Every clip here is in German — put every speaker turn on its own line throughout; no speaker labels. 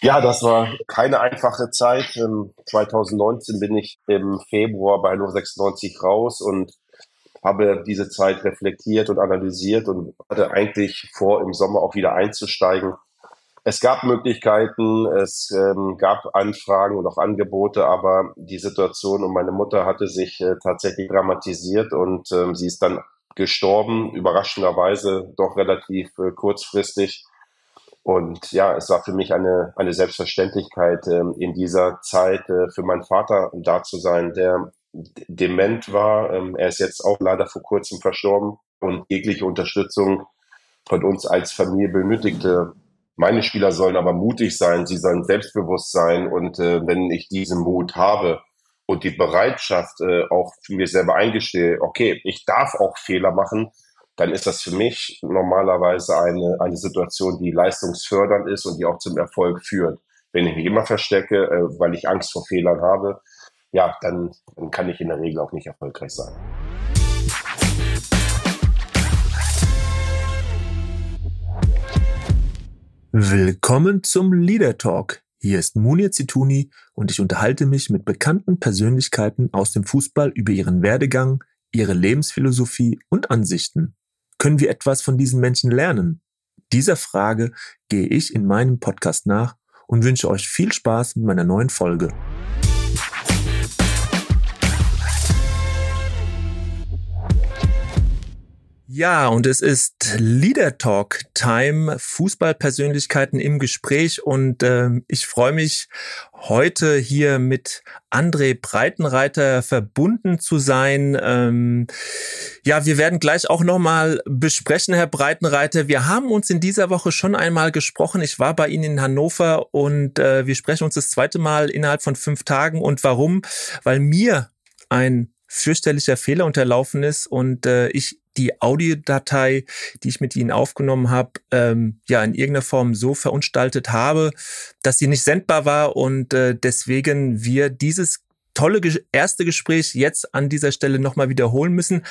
Ja, das war keine einfache Zeit. 2019 ähm, bin ich im Februar bei 096 raus und habe diese Zeit reflektiert und analysiert und hatte eigentlich vor, im Sommer auch wieder einzusteigen. Es gab Möglichkeiten, es ähm, gab Anfragen und auch Angebote, aber die Situation um meine Mutter hatte sich äh, tatsächlich dramatisiert und ähm, sie ist dann gestorben, überraschenderweise doch relativ äh, kurzfristig. Und ja, es war für mich eine, eine Selbstverständlichkeit, äh, in dieser Zeit äh, für meinen Vater da zu sein, der dement war. Ähm, er ist jetzt auch leider vor kurzem verstorben und jegliche Unterstützung von uns als Familie benötigte. Meine Spieler sollen aber mutig sein, sie sollen selbstbewusst sein und äh, wenn ich diesen Mut habe und die Bereitschaft äh, auch für mir selber eingestehe, okay, ich darf auch Fehler machen, dann ist das für mich normalerweise eine, eine Situation, die leistungsfördernd ist und die auch zum Erfolg führt. Wenn ich mich immer verstecke, äh, weil ich Angst vor Fehlern habe, ja, dann, dann kann ich in der Regel auch nicht erfolgreich sein.
Willkommen zum Leader Talk. Hier ist Munir Zituni und ich unterhalte mich mit bekannten Persönlichkeiten aus dem Fußball über ihren Werdegang, ihre Lebensphilosophie und Ansichten. Können wir etwas von diesen Menschen lernen? Dieser Frage gehe ich in meinem Podcast nach und wünsche euch viel Spaß mit meiner neuen Folge. Ja, und es ist Leader Talk Time, Fußballpersönlichkeiten im Gespräch und äh, ich freue mich heute hier mit André Breitenreiter verbunden zu sein. Ähm, ja, wir werden gleich auch nochmal besprechen, Herr Breitenreiter. Wir haben uns in dieser Woche schon einmal gesprochen. Ich war bei Ihnen in Hannover und äh, wir sprechen uns das zweite Mal innerhalb von fünf Tagen. Und warum? Weil mir ein fürchterlicher Fehler unterlaufen ist und äh, ich die Audiodatei, die ich mit Ihnen aufgenommen habe, ähm, ja in irgendeiner Form so verunstaltet habe, dass sie nicht sendbar war und äh, deswegen wir dieses tolle erste Gespräch jetzt an dieser Stelle nochmal wiederholen müssen.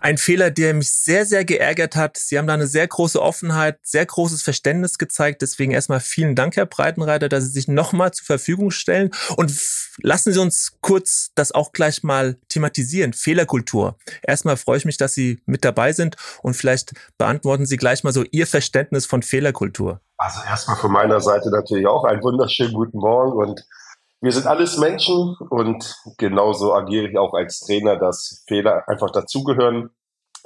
Ein Fehler, der mich sehr, sehr geärgert hat. Sie haben da eine sehr große Offenheit, sehr großes Verständnis gezeigt. Deswegen erstmal vielen Dank, Herr Breitenreiter, dass Sie sich nochmal zur Verfügung stellen. Und lassen Sie uns kurz das auch gleich mal thematisieren. Fehlerkultur. Erstmal freue ich mich, dass Sie mit dabei sind und vielleicht beantworten Sie gleich mal so Ihr Verständnis von Fehlerkultur.
Also erstmal von meiner Seite natürlich auch einen wunderschönen guten Morgen und wir sind alles Menschen und genauso agiere ich auch als Trainer, dass Fehler einfach dazugehören.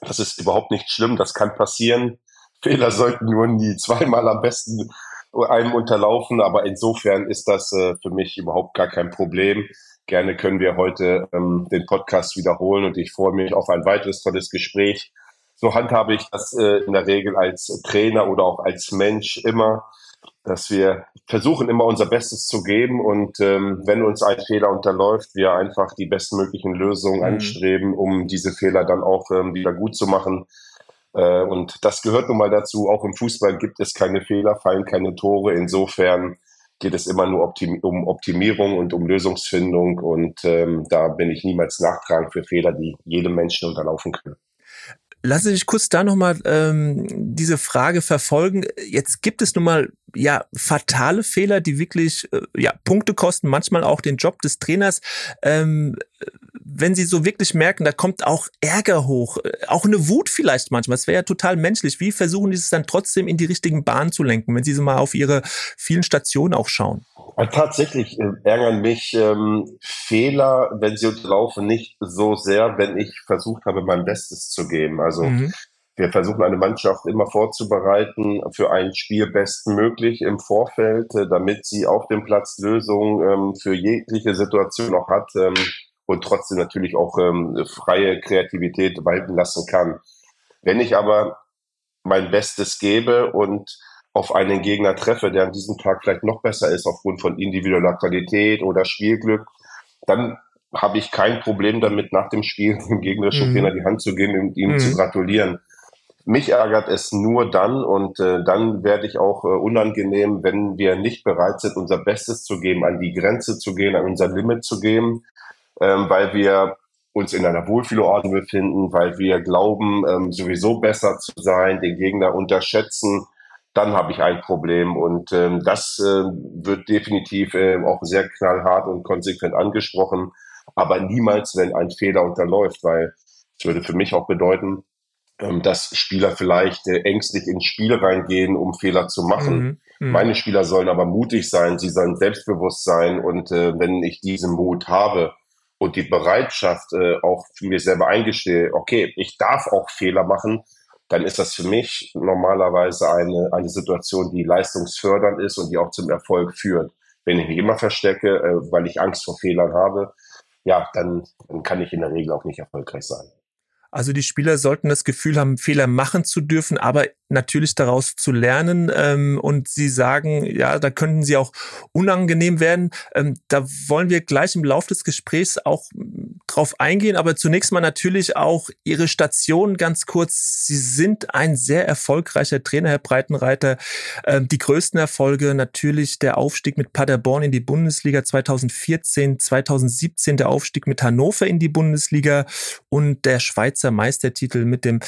Das ist überhaupt nicht schlimm, das kann passieren. Fehler sollten nur nie zweimal am besten einem unterlaufen, aber insofern ist das äh, für mich überhaupt gar kein Problem. Gerne können wir heute ähm, den Podcast wiederholen und ich freue mich auf ein weiteres tolles Gespräch. So handhabe ich das äh, in der Regel als Trainer oder auch als Mensch immer dass wir versuchen immer unser Bestes zu geben und ähm, wenn uns ein Fehler unterläuft, wir einfach die bestmöglichen Lösungen mhm. anstreben, um diese Fehler dann auch ähm, wieder gut zu machen. Äh, und das gehört nun mal dazu. Auch im Fußball gibt es keine Fehler, fallen keine Tore. Insofern geht es immer nur optim um Optimierung und um Lösungsfindung und ähm, da bin ich niemals nachtragend für Fehler, die jedem Menschen unterlaufen können.
Lassen Sie mich kurz da nochmal ähm, diese Frage verfolgen. Jetzt gibt es nun mal ja fatale Fehler, die wirklich äh, ja Punkte kosten, manchmal auch den Job des Trainers. Ähm, wenn Sie so wirklich merken, da kommt auch Ärger hoch, äh, auch eine Wut vielleicht manchmal. Das wäre ja total menschlich. Wie versuchen die es dann trotzdem in die richtigen Bahnen zu lenken, wenn Sie so mal auf Ihre vielen Stationen auch schauen?
Tatsächlich äh, ärgern mich ähm, Fehler, wenn sie unterlaufen, nicht so sehr, wenn ich versucht habe, mein Bestes zu geben. Also mhm. wir versuchen eine Mannschaft immer vorzubereiten für ein Spiel bestmöglich im Vorfeld, äh, damit sie auf dem Platz Lösungen ähm, für jegliche Situation auch hat ähm, und trotzdem natürlich auch ähm, freie Kreativität walten lassen kann. Wenn ich aber mein Bestes gebe und auf einen Gegner treffe, der an diesem Tag vielleicht noch besser ist aufgrund von individueller Qualität oder Spielglück, dann habe ich kein Problem damit, nach dem Spiel dem gegnerischen mhm. Trainer die Hand zu geben und ihm mhm. zu gratulieren. Mich ärgert es nur dann und äh, dann werde ich auch äh, unangenehm, wenn wir nicht bereit sind, unser Bestes zu geben, an die Grenze zu gehen, an unser Limit zu gehen, ähm, weil wir uns in einer Wohlfühlordnung befinden, weil wir glauben, ähm, sowieso besser zu sein, den Gegner unterschätzen, dann habe ich ein Problem. Und ähm, das äh, wird definitiv äh, auch sehr knallhart und konsequent angesprochen, aber niemals, wenn ein Fehler unterläuft, weil es würde für mich auch bedeuten, ähm, dass Spieler vielleicht äh, ängstlich ins Spiel reingehen, um Fehler zu machen. Mhm. Mhm. Meine Spieler sollen aber mutig sein, sie sollen selbstbewusst sein und äh, wenn ich diesen Mut habe, und die Bereitschaft äh, auch für mich selber eingestehe, okay, ich darf auch Fehler machen, dann ist das für mich normalerweise eine, eine Situation, die leistungsfördernd ist und die auch zum Erfolg führt. Wenn ich mich immer verstecke, äh, weil ich Angst vor Fehlern habe, ja, dann, dann kann ich in der Regel auch nicht erfolgreich sein.
Also die Spieler sollten das Gefühl haben, Fehler machen zu dürfen, aber natürlich daraus zu lernen. Ähm, und Sie sagen, ja, da könnten sie auch unangenehm werden. Ähm, da wollen wir gleich im Laufe des Gesprächs auch drauf eingehen. Aber zunächst mal natürlich auch Ihre Station ganz kurz. Sie sind ein sehr erfolgreicher Trainer, Herr Breitenreiter. Ähm, die größten Erfolge natürlich der Aufstieg mit Paderborn in die Bundesliga 2014, 2017 der Aufstieg mit Hannover in die Bundesliga und der Schweizer Meistertitel mit dem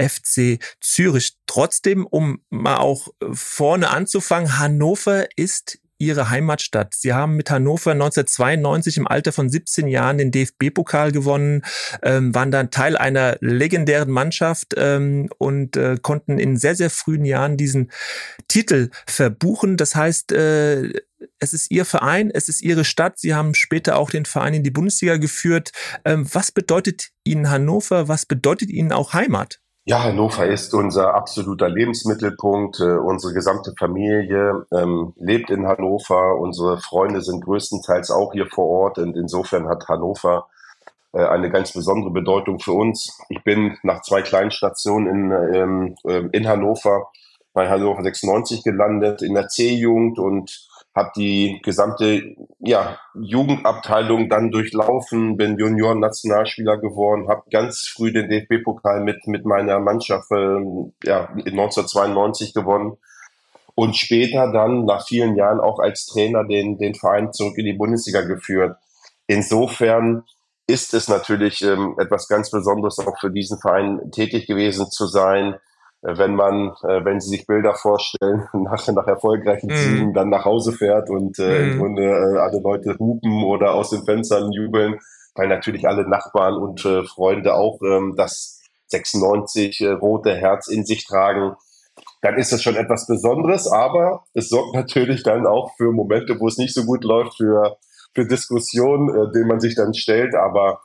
FC Zürich. Trotzdem, um mal auch vorne anzufangen, Hannover ist ihre Heimatstadt. Sie haben mit Hannover 1992 im Alter von 17 Jahren den DFB-Pokal gewonnen, ähm, waren dann Teil einer legendären Mannschaft ähm, und äh, konnten in sehr, sehr frühen Jahren diesen Titel verbuchen. Das heißt, äh, es ist Ihr Verein, es ist Ihre Stadt. Sie haben später auch den Verein in die Bundesliga geführt. Ähm, was bedeutet Ihnen Hannover? Was bedeutet Ihnen auch Heimat?
Ja, Hannover ist unser absoluter Lebensmittelpunkt. Äh, unsere gesamte Familie ähm, lebt in Hannover. Unsere Freunde sind größtenteils auch hier vor Ort. Und insofern hat Hannover äh, eine ganz besondere Bedeutung für uns. Ich bin nach zwei kleinen Stationen in, ähm, äh, in Hannover bei Hannover 96 gelandet, in der C-Jugend und habe die gesamte ja, Jugendabteilung dann durchlaufen, bin Junioren-Nationalspieler geworden, habe ganz früh den DFB-Pokal mit, mit meiner Mannschaft äh, ja, in 1992 gewonnen und später dann nach vielen Jahren auch als Trainer den, den Verein zurück in die Bundesliga geführt. Insofern ist es natürlich ähm, etwas ganz Besonderes, auch für diesen Verein tätig gewesen zu sein wenn man, äh, wenn Sie sich Bilder vorstellen, nach, nach erfolgreichen mm. Siegen dann nach Hause fährt und äh, mm. im mhm. Grunde äh, alle Leute hupen oder aus den Fenstern jubeln, weil natürlich alle Nachbarn und äh, Freunde auch ähm, das 96 äh, rote Herz in sich tragen, dann ist das schon etwas Besonderes, aber es sorgt natürlich dann auch für Momente, wo es nicht so gut läuft, für, für Diskussionen, äh, denen man sich dann stellt. Aber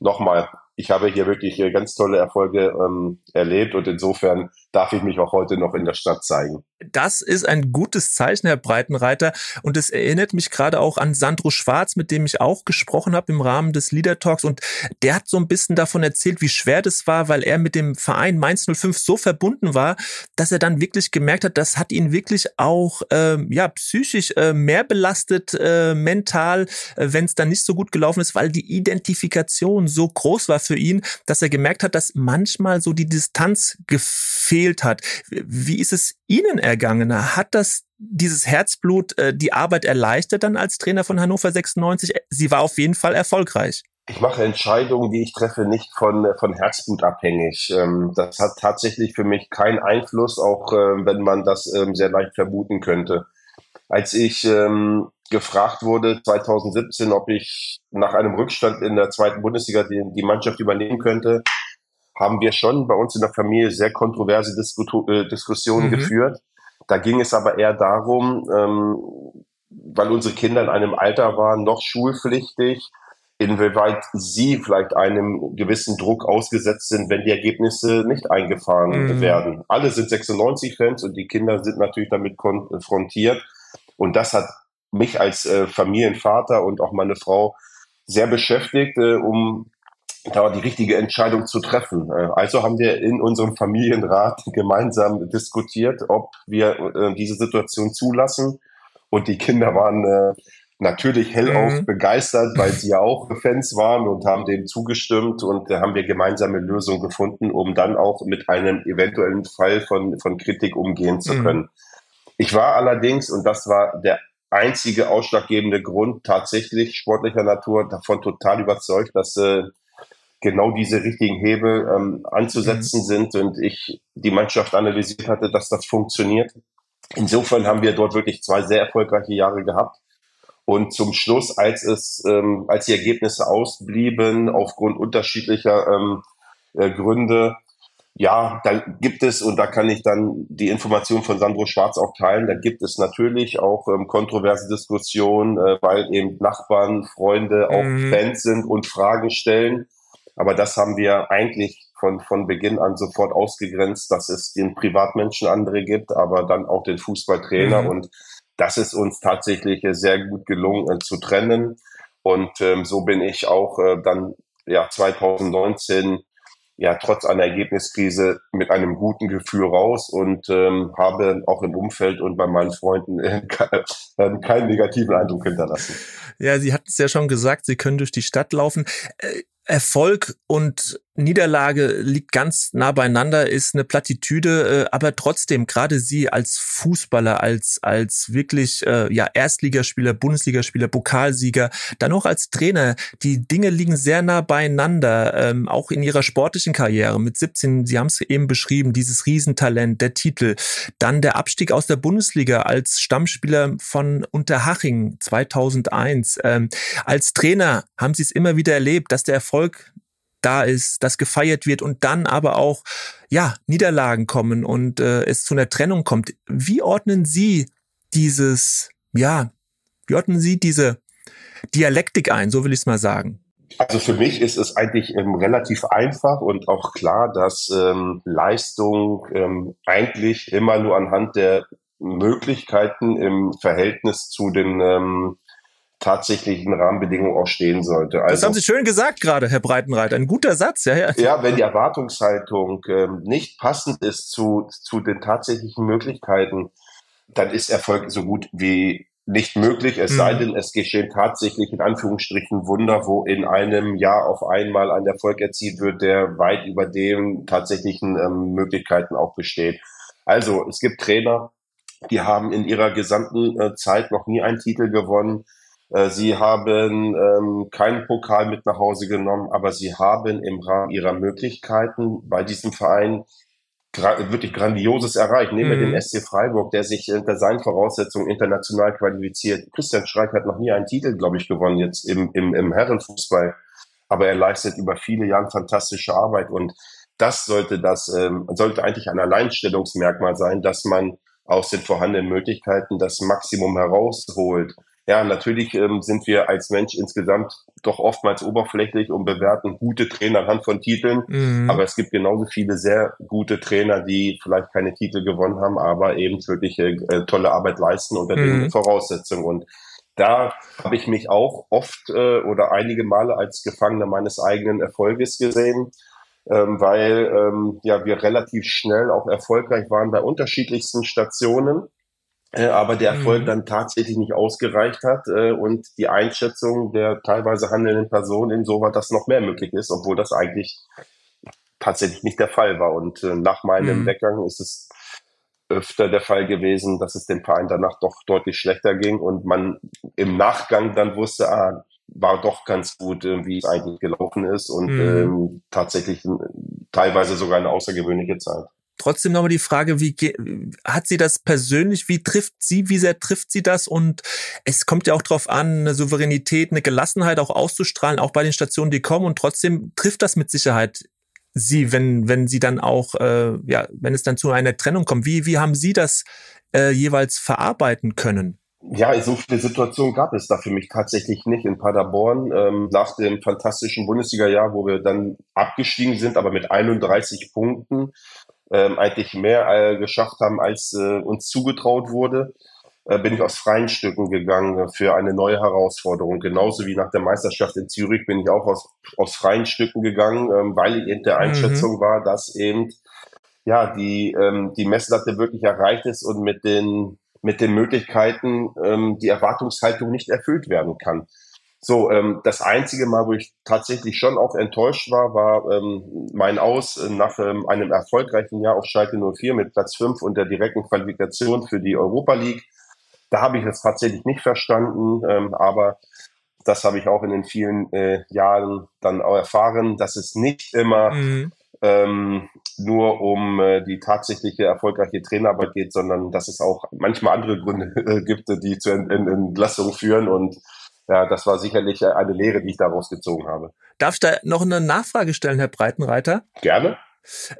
nochmal, ich habe hier wirklich äh, ganz tolle Erfolge ähm, erlebt und insofern darf ich mich auch heute noch in der Stadt zeigen.
Das ist ein gutes Zeichen, Herr Breitenreiter. Und es erinnert mich gerade auch an Sandro Schwarz, mit dem ich auch gesprochen habe im Rahmen des Leader Talks. Und der hat so ein bisschen davon erzählt, wie schwer das war, weil er mit dem Verein Mainz 05 so verbunden war, dass er dann wirklich gemerkt hat, das hat ihn wirklich auch ähm, ja psychisch äh, mehr belastet, äh, mental, äh, wenn es dann nicht so gut gelaufen ist, weil die Identifikation so groß war für ihn, dass er gemerkt hat, dass manchmal so die Distanz gefehlt hat. Wie ist es Ihnen ergangen? Hat das dieses Herzblut äh, die Arbeit erleichtert dann als Trainer von Hannover 96? Sie war auf jeden Fall erfolgreich.
Ich mache Entscheidungen, die ich treffe, nicht von, von Herzblut abhängig. Ähm, das hat tatsächlich für mich keinen Einfluss, auch äh, wenn man das ähm, sehr leicht vermuten könnte. Als ich ähm, gefragt wurde 2017, ob ich nach einem Rückstand in der zweiten Bundesliga die, die Mannschaft übernehmen könnte, haben wir schon bei uns in der Familie sehr kontroverse Disku äh, Diskussionen mhm. geführt. Da ging es aber eher darum, ähm, weil unsere Kinder in einem Alter waren, noch schulpflichtig, inwieweit sie vielleicht einem gewissen Druck ausgesetzt sind, wenn die Ergebnisse nicht eingefahren mhm. werden. Alle sind 96-Fans und die Kinder sind natürlich damit konfrontiert. Und das hat mich als äh, Familienvater und auch meine Frau sehr beschäftigt, äh, um da die richtige Entscheidung zu treffen. Äh, also haben wir in unserem Familienrat gemeinsam diskutiert, ob wir äh, diese Situation zulassen. Und die Kinder waren äh, natürlich hellauf mhm. begeistert, weil sie ja auch Fans waren und haben dem zugestimmt. Und da haben wir gemeinsame Lösungen gefunden, um dann auch mit einem eventuellen Fall von, von Kritik umgehen zu mhm. können. Ich war allerdings, und das war der einzige ausschlaggebende Grund tatsächlich sportlicher Natur davon total überzeugt, dass äh, genau diese richtigen Hebel ähm, anzusetzen mhm. sind und ich die Mannschaft analysiert hatte, dass das funktioniert. insofern haben wir dort wirklich zwei sehr erfolgreiche Jahre gehabt. Und zum Schluss, als es, ähm, als die Ergebnisse ausblieben, aufgrund unterschiedlicher ähm, äh, Gründe, ja, da gibt es, und da kann ich dann die Information von Sandro Schwarz auch teilen, da gibt es natürlich auch ähm, kontroverse Diskussionen, äh, weil eben Nachbarn, Freunde, auch mhm. Fans sind und Fragen stellen. Aber das haben wir eigentlich von, von Beginn an sofort ausgegrenzt, dass es den Privatmenschen andere gibt, aber dann auch den Fußballtrainer. Mhm. Und das ist uns tatsächlich sehr gut gelungen äh, zu trennen. Und ähm, so bin ich auch äh, dann ja 2019 ja trotz einer Ergebniskrise mit einem guten Gefühl raus und ähm, habe auch im Umfeld und bei meinen Freunden äh, keinen negativen Eindruck hinterlassen.
Ja, Sie hatten es ja schon gesagt, Sie können durch die Stadt laufen. Äh, Erfolg und Niederlage liegt ganz nah beieinander, ist eine Plattitüde, äh, aber trotzdem, gerade Sie als Fußballer, als, als wirklich äh, ja, Erstligaspieler, Bundesligaspieler, Pokalsieger, dann auch als Trainer, die Dinge liegen sehr nah beieinander, ähm, auch in Ihrer sportlichen Karriere. Mit 17, Sie haben es eben beschrieben, dieses Riesentalent, der Titel, dann der Abstieg aus der Bundesliga als Stammspieler von Unterhaching 2001. Ähm, als Trainer haben Sie es immer wieder erlebt, dass der Erfolg da ist, das gefeiert wird und dann aber auch ja Niederlagen kommen und äh, es zu einer Trennung kommt. Wie ordnen Sie dieses ja, wie ordnen Sie diese Dialektik ein, so will ich es mal sagen?
Also für mich ist es eigentlich ähm, relativ einfach und auch klar, dass ähm, Leistung ähm, eigentlich immer nur anhand der Möglichkeiten im Verhältnis zu den ähm, tatsächlichen Rahmenbedingungen auch stehen sollte.
Also, das haben Sie schön gesagt gerade, Herr Breitenreiter. Ein guter Satz, ja, ja.
Ja, wenn die Erwartungshaltung ähm, nicht passend ist zu, zu den tatsächlichen Möglichkeiten, dann ist Erfolg so gut wie nicht möglich, es mhm. sei denn, es geschehen tatsächlich in Anführungsstrichen Wunder, wo in einem Jahr auf einmal ein Erfolg erzielt wird, der weit über den tatsächlichen ähm, Möglichkeiten auch besteht. Also es gibt Trainer, die haben in ihrer gesamten äh, Zeit noch nie einen Titel gewonnen. Äh, sie haben ähm, keinen Pokal mit nach Hause genommen, aber sie haben im Rahmen ihrer Möglichkeiten bei diesem Verein gra wirklich Grandioses erreicht. Nehmen wir mhm. den SC Freiburg, der sich unter seinen Voraussetzungen international qualifiziert. Christian Streich hat noch nie einen Titel, glaube ich, gewonnen jetzt im, im, im Herrenfußball. Aber er leistet über viele Jahre fantastische Arbeit und das sollte das ähm, sollte eigentlich ein Alleinstellungsmerkmal sein, dass man aus den vorhandenen Möglichkeiten das Maximum herausholt. Ja, natürlich ähm, sind wir als Mensch insgesamt doch oftmals oberflächlich und bewerten gute Trainer anhand von Titeln. Mhm. Aber es gibt genauso viele sehr gute Trainer, die vielleicht keine Titel gewonnen haben, aber eben wirklich äh, äh tolle Arbeit leisten unter mhm. den Voraussetzungen. Und da habe ich mich auch oft äh, oder einige Male als Gefangener meines eigenen Erfolges gesehen, ähm, weil ähm, ja wir relativ schnell auch erfolgreich waren bei unterschiedlichsten Stationen aber der Erfolg mhm. dann tatsächlich nicht ausgereicht hat äh, und die Einschätzung der teilweise handelnden Person insoweit, dass noch mehr möglich ist, obwohl das eigentlich tatsächlich nicht der Fall war. Und äh, nach meinem mhm. Weggang ist es öfter der Fall gewesen, dass es dem Verein danach doch deutlich schlechter ging und man im Nachgang dann wusste, ah, war doch ganz gut, äh, wie es eigentlich gelaufen ist und mhm. ähm, tatsächlich äh, teilweise sogar eine außergewöhnliche Zeit.
Trotzdem nochmal die Frage, wie hat sie das persönlich, wie trifft sie, wie sehr trifft sie das? Und es kommt ja auch darauf an, eine Souveränität, eine Gelassenheit auch auszustrahlen, auch bei den Stationen, die kommen. Und trotzdem trifft das mit Sicherheit sie, wenn, wenn sie dann auch, äh, ja, wenn es dann zu einer Trennung kommt. Wie, wie haben Sie das äh, jeweils verarbeiten können?
Ja, so viele Situationen gab es da für mich tatsächlich nicht in Paderborn. Ähm, nach dem fantastischen Bundesliga-Jahr, wo wir dann abgestiegen sind, aber mit 31 Punkten, ähm, eigentlich mehr äh, geschafft haben, als äh, uns zugetraut wurde, äh, bin ich aus freien Stücken gegangen für eine neue Herausforderung. Genauso wie nach der Meisterschaft in Zürich bin ich auch aus, aus freien Stücken gegangen, ähm, weil ich in der mhm. Einschätzung mhm. war, dass eben ja die, ähm, die Messlatte wirklich erreicht ist und mit den mit den Möglichkeiten ähm, die Erwartungshaltung nicht erfüllt werden kann. So, ähm, das einzige Mal, wo ich tatsächlich schon auch enttäuscht war, war ähm, mein Aus nach ähm, einem erfolgreichen Jahr auf Schalke 04 mit Platz 5 und der direkten Qualifikation für die Europa League. Da habe ich es tatsächlich nicht verstanden, ähm, aber das habe ich auch in den vielen äh, Jahren dann auch erfahren, dass es nicht immer mhm. ähm, nur um äh, die tatsächliche erfolgreiche Trainerarbeit geht, sondern dass es auch manchmal andere Gründe äh, gibt, die zu Ent Ent Entlassung führen. Und ja, das war sicherlich eine Lehre, die ich daraus gezogen habe.
Darf ich da noch eine Nachfrage stellen, Herr Breitenreiter?
Gerne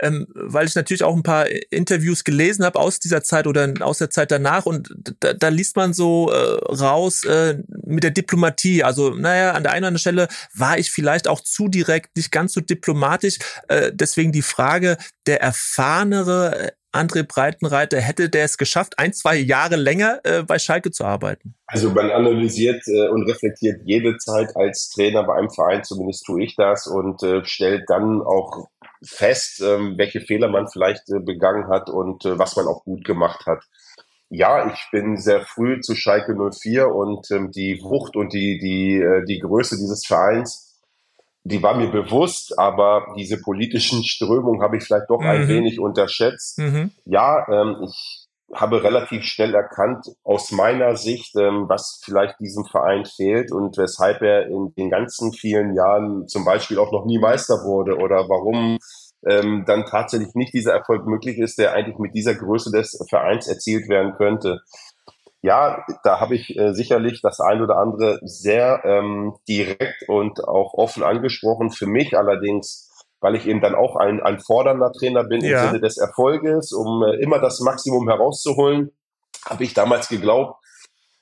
ähm, weil ich natürlich auch ein paar Interviews gelesen habe aus dieser Zeit oder aus der Zeit danach und da, da liest man so äh, raus äh, mit der Diplomatie. Also naja, an der einen oder anderen Stelle war ich vielleicht auch zu direkt, nicht ganz so diplomatisch. Äh, deswegen die Frage, der erfahrenere André Breitenreiter, hätte der es geschafft, ein, zwei Jahre länger äh, bei Schalke zu arbeiten?
Also man analysiert äh, und reflektiert jede Zeit als Trainer bei einem Verein, zumindest tue ich das, und äh, stellt dann auch fest, ähm, welche Fehler man vielleicht äh, begangen hat und äh, was man auch gut gemacht hat. Ja, ich bin sehr früh zu Schalke 04 und ähm, die Wucht und die, die, äh, die Größe dieses Vereins, die war mir bewusst, aber diese politischen Strömungen habe ich vielleicht doch mhm. ein wenig unterschätzt. Mhm. Ja, ähm, ich habe relativ schnell erkannt, aus meiner Sicht, ähm, was vielleicht diesem Verein fehlt und weshalb er in den ganzen vielen Jahren zum Beispiel auch noch nie Meister wurde oder warum ähm, dann tatsächlich nicht dieser Erfolg möglich ist, der eigentlich mit dieser Größe des Vereins erzielt werden könnte. Ja, da habe ich äh, sicherlich das ein oder andere sehr ähm, direkt und auch offen angesprochen. Für mich allerdings weil ich eben dann auch ein, ein fordernder Trainer bin ja. im Sinne des Erfolges, um äh, immer das Maximum herauszuholen, habe ich damals geglaubt,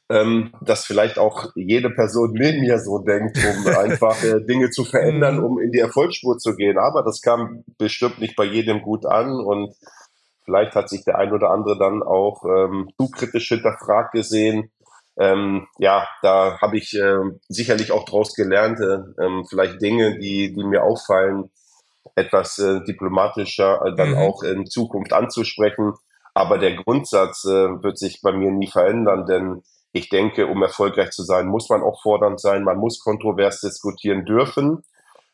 ähm, dass vielleicht auch jede Person neben mir so denkt, um einfach äh, Dinge zu verändern, mhm. um in die Erfolgsspur zu gehen. Aber das kam bestimmt nicht bei jedem gut an und vielleicht hat sich der ein oder andere dann auch ähm, zu kritisch hinterfragt gesehen. Ähm, ja, da habe ich äh, sicherlich auch draus gelernt, äh, ähm, vielleicht Dinge, die, die mir auffallen, etwas äh, diplomatischer äh, dann mhm. auch in Zukunft anzusprechen. Aber der Grundsatz äh, wird sich bei mir nie verändern, denn ich denke, um erfolgreich zu sein, muss man auch fordernd sein, man muss kontrovers diskutieren dürfen,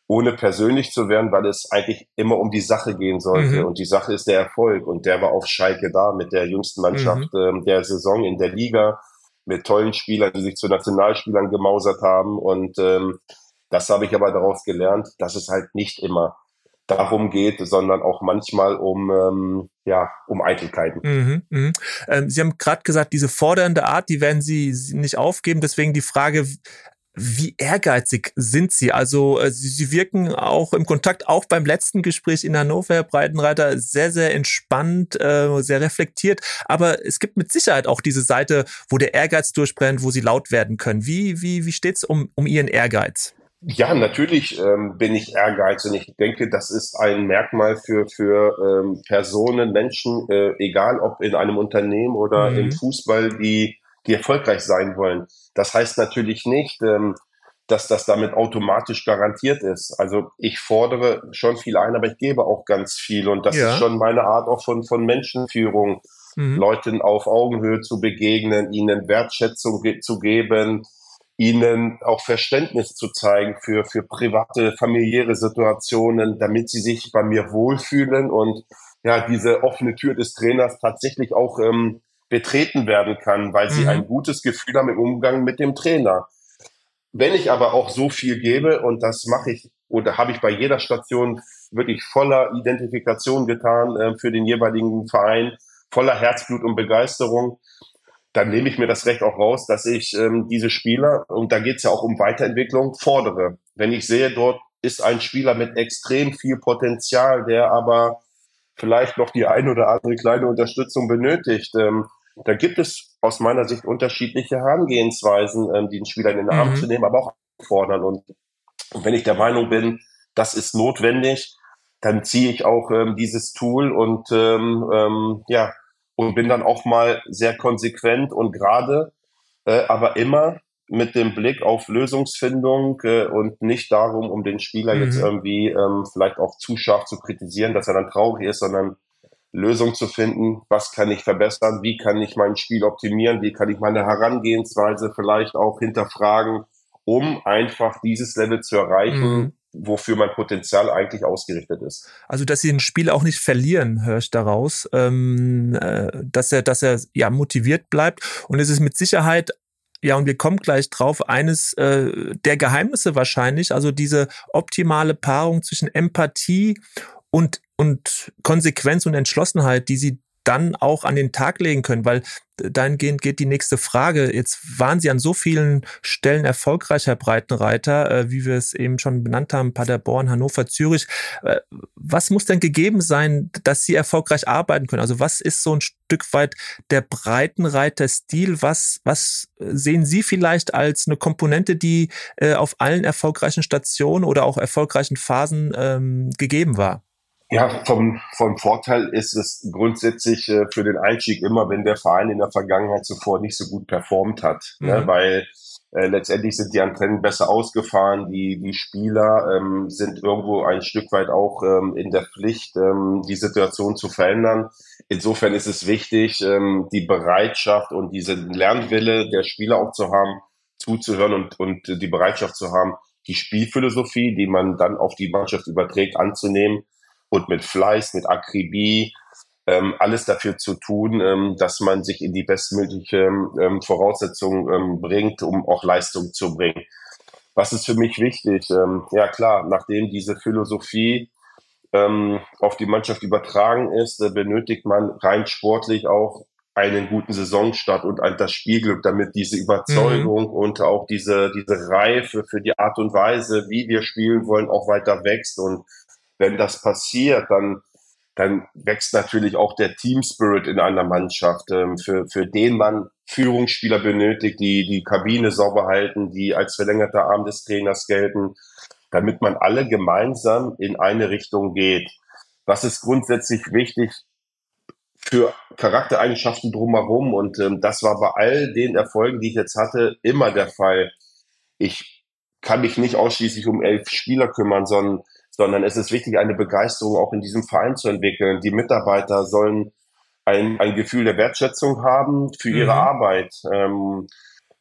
ohne persönlich zu werden, weil es eigentlich immer um die Sache gehen sollte. Mhm. Und die Sache ist der Erfolg. Und der war auf Schalke da mit der jüngsten Mannschaft mhm. äh, der Saison in der Liga, mit tollen Spielern, die sich zu Nationalspielern gemausert haben. Und ähm, das habe ich aber daraus gelernt, dass es halt nicht immer darum geht, sondern auch manchmal um ähm, ja um Eitelkeiten. Mhm,
mh. ähm, Sie haben gerade gesagt, diese fordernde Art, die werden Sie nicht aufgeben. Deswegen die Frage, wie ehrgeizig sind Sie? Also äh, Sie, Sie wirken auch im Kontakt, auch beim letzten Gespräch in Hannover, Herr Breitenreiter, sehr, sehr entspannt, äh, sehr reflektiert. Aber es gibt mit Sicherheit auch diese Seite, wo der Ehrgeiz durchbrennt, wo Sie laut werden können. Wie, wie, wie steht's um, um Ihren Ehrgeiz?
Ja, natürlich ähm, bin ich ehrgeizig und ich denke, das ist ein Merkmal für, für ähm, Personen, Menschen, äh, egal ob in einem Unternehmen oder mhm. im Fußball, die, die erfolgreich sein wollen. Das heißt natürlich nicht, ähm, dass das damit automatisch garantiert ist. Also ich fordere schon viel ein, aber ich gebe auch ganz viel und das ja. ist schon meine Art auch von, von Menschenführung, mhm. Leuten auf Augenhöhe zu begegnen, ihnen Wertschätzung ge zu geben, ihnen auch Verständnis zu zeigen für, für private, familiäre Situationen, damit sie sich bei mir wohlfühlen und ja, diese offene Tür des Trainers tatsächlich auch ähm, betreten werden kann, weil sie mhm. ein gutes Gefühl haben im Umgang mit dem Trainer. Wenn ich aber auch so viel gebe, und das mache ich oder habe ich bei jeder Station wirklich voller Identifikation getan äh, für den jeweiligen Verein, voller Herzblut und Begeisterung, dann nehme ich mir das Recht auch raus, dass ich ähm, diese Spieler, und da geht es ja auch um Weiterentwicklung, fordere. Wenn ich sehe, dort ist ein Spieler mit extrem viel Potenzial, der aber vielleicht noch die ein oder andere kleine Unterstützung benötigt, ähm, da gibt es aus meiner Sicht unterschiedliche Herangehensweisen, ähm, den Spieler in den Arm mhm. zu nehmen, aber auch fordern. Und, und wenn ich der Meinung bin, das ist notwendig, dann ziehe ich auch ähm, dieses Tool und ähm, ähm, ja, und bin dann auch mal sehr konsequent und gerade, äh, aber immer mit dem Blick auf Lösungsfindung äh, und nicht darum, um den Spieler mhm. jetzt irgendwie ähm, vielleicht auch zu scharf zu kritisieren, dass er dann traurig ist, sondern Lösung zu finden, was kann ich verbessern, wie kann ich mein Spiel optimieren, wie kann ich meine Herangehensweise vielleicht auch hinterfragen, um einfach dieses Level zu erreichen, mhm wofür mein Potenzial eigentlich ausgerichtet ist.
Also, dass sie ein Spiel auch nicht verlieren, höre ich daraus, ähm, äh, dass er, dass er ja motiviert bleibt. Und es ist mit Sicherheit ja, und wir kommen gleich drauf, eines äh, der Geheimnisse wahrscheinlich, also diese optimale Paarung zwischen Empathie und, und Konsequenz und Entschlossenheit, die sie dann auch an den Tag legen können, weil dahingehend geht die nächste Frage. Jetzt waren Sie an so vielen Stellen erfolgreicher Breitenreiter, äh, wie wir es eben schon benannt haben, Paderborn, Hannover, Zürich. Äh, was muss denn gegeben sein, dass Sie erfolgreich arbeiten können? Also was ist so ein Stück weit der Breitenreiter-Stil? Was, was sehen Sie vielleicht als eine Komponente, die äh, auf allen erfolgreichen Stationen oder auch erfolgreichen Phasen ähm, gegeben war?
Ja, vom, vom Vorteil ist es grundsätzlich äh, für den Einstieg immer, wenn der Verein in der Vergangenheit zuvor nicht so gut performt hat, ne? mhm. ne? weil äh, letztendlich sind die Antennen besser ausgefahren, die, die Spieler ähm, sind irgendwo ein Stück weit auch ähm, in der Pflicht, ähm, die Situation zu verändern. Insofern ist es wichtig, ähm, die Bereitschaft und diese Lernwille der Spieler auch zu haben, zuzuhören und, und die Bereitschaft zu haben, die Spielphilosophie, die man dann auf die Mannschaft überträgt, anzunehmen und mit Fleiß, mit Akribie, ähm, alles dafür zu tun, ähm, dass man sich in die bestmögliche ähm, Voraussetzung ähm, bringt, um auch Leistung zu bringen. Was ist für mich wichtig? Ähm, ja klar, nachdem diese Philosophie ähm, auf die Mannschaft übertragen ist, äh, benötigt man rein sportlich auch einen guten Saisonstart und das Spielglück, damit diese Überzeugung mhm. und auch diese, diese Reife für die Art und Weise, wie wir spielen wollen, auch weiter wächst und wenn das passiert, dann, dann wächst natürlich auch der Team Spirit in einer Mannschaft, ähm, für, für den man Führungsspieler benötigt, die die Kabine sauber halten, die als verlängerter Arm des Trainers gelten, damit man alle gemeinsam in eine Richtung geht. Was ist grundsätzlich wichtig für Charaktereigenschaften drumherum? Und ähm, das war bei all den Erfolgen, die ich jetzt hatte, immer der Fall. Ich kann mich nicht ausschließlich um elf Spieler kümmern, sondern sondern es ist wichtig, eine Begeisterung auch in diesem Verein zu entwickeln. Die Mitarbeiter sollen ein, ein Gefühl der Wertschätzung haben für ihre mhm. Arbeit. Ähm,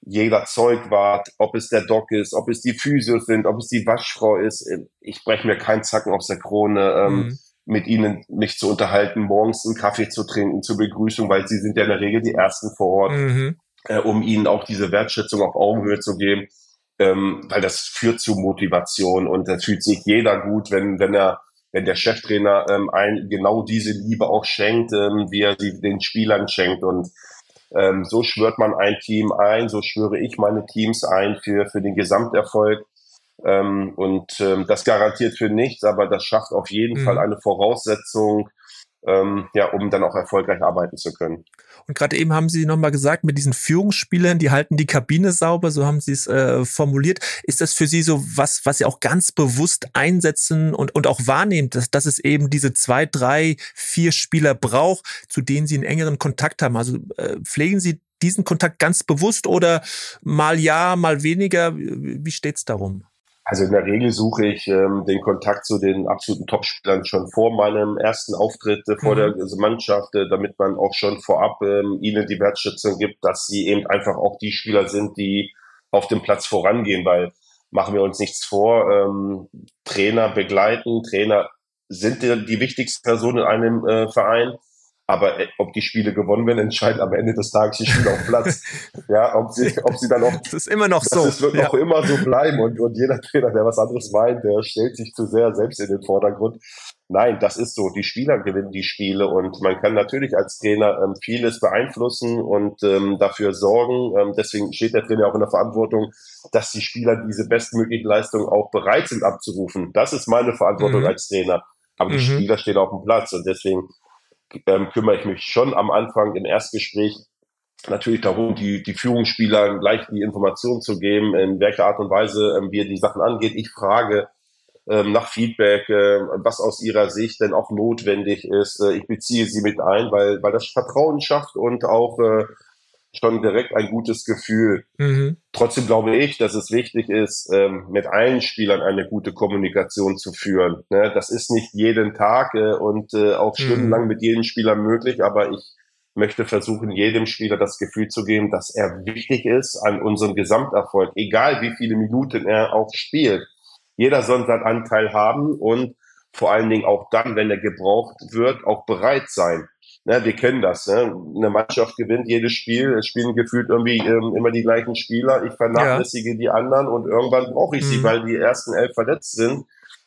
jeder Zeugwart, ob es der Doc ist, ob es die Physios sind, ob es die Waschfrau ist. Ich breche mir keinen Zacken aus der Krone, ähm, mhm. mit ihnen mich zu unterhalten, morgens einen Kaffee zu trinken zur Begrüßung, weil sie sind ja in der Regel die Ersten vor Ort, mhm. äh, um ihnen auch diese Wertschätzung auf Augenhöhe zu geben ähm, weil das führt zu Motivation und da fühlt sich jeder gut, wenn, wenn er wenn der Cheftrainer ähm, ein, genau diese Liebe auch schenkt, ähm, wie er sie den Spielern schenkt. Und ähm, so schwört man ein Team ein, so schwöre ich meine Teams ein für, für den Gesamterfolg. Ähm, und ähm, das garantiert für nichts, aber das schafft auf jeden mhm. Fall eine Voraussetzung, ähm, ja, um dann auch erfolgreich arbeiten zu können.
Und gerade eben haben Sie nochmal gesagt, mit diesen Führungsspielern, die halten die Kabine sauber, so haben Sie es äh, formuliert. Ist das für Sie so was, was Sie auch ganz bewusst einsetzen und, und auch wahrnehmen, dass, dass es eben diese zwei, drei, vier Spieler braucht, zu denen Sie einen engeren Kontakt haben? Also äh, pflegen Sie diesen Kontakt ganz bewusst oder mal ja, mal weniger? Wie steht's darum?
Also in der Regel suche ich ähm, den Kontakt zu den absoluten Topspielern schon vor meinem ersten Auftritt äh, vor mhm. der Mannschaft, äh, damit man auch schon vorab ähm, ihnen die Wertschätzung gibt, dass sie eben einfach auch die Spieler sind, die auf dem Platz vorangehen, weil machen wir uns nichts vor, ähm, Trainer begleiten, Trainer sind die, die wichtigste Person in einem äh, Verein aber äh, ob die Spiele gewonnen werden, entscheiden am Ende des Tages die Spieler auf Platz. ja, ob sie, ob sie dann auch.
Das ist immer noch so.
Das wird ja. auch immer so bleiben. Und, und jeder Trainer, der was anderes meint, der stellt sich zu sehr selbst in den Vordergrund. Nein, das ist so. Die Spieler gewinnen die Spiele und man kann natürlich als Trainer ähm, vieles beeinflussen und ähm, dafür sorgen. Ähm, deswegen steht der Trainer auch in der Verantwortung, dass die Spieler diese bestmöglichen Leistungen auch bereit sind abzurufen. Das ist meine Verantwortung mhm. als Trainer. Aber die mhm. Spieler stehen auf dem Platz und deswegen ähm, kümmere ich mich schon am Anfang im Erstgespräch natürlich darum, die, die Führungsspieler gleich die Informationen zu geben, in welcher Art und Weise ähm, wir die Sachen angeht. Ich frage ähm, nach Feedback, äh, was aus ihrer Sicht denn auch notwendig ist. Äh, ich beziehe sie mit ein, weil, weil das Vertrauen schafft und auch äh, schon direkt ein gutes Gefühl. Mhm. Trotzdem glaube ich, dass es wichtig ist, ähm, mit allen Spielern eine gute Kommunikation zu führen. Ne? Das ist nicht jeden Tag äh, und äh, auch mhm. stundenlang mhm. mit jedem Spieler möglich, aber ich möchte versuchen, jedem Spieler das Gefühl zu geben, dass er wichtig ist an unserem Gesamterfolg, egal wie viele Minuten er auch spielt. Jeder soll seinen Anteil haben und vor allen Dingen auch dann, wenn er gebraucht wird, auch bereit sein. Ne, wir kennen das. Ne? Eine Mannschaft gewinnt jedes Spiel. Es spielen gefühlt irgendwie ähm, immer die gleichen Spieler. Ich vernachlässige ja. die anderen und irgendwann brauche ich mhm. sie, weil die ersten elf verletzt sind.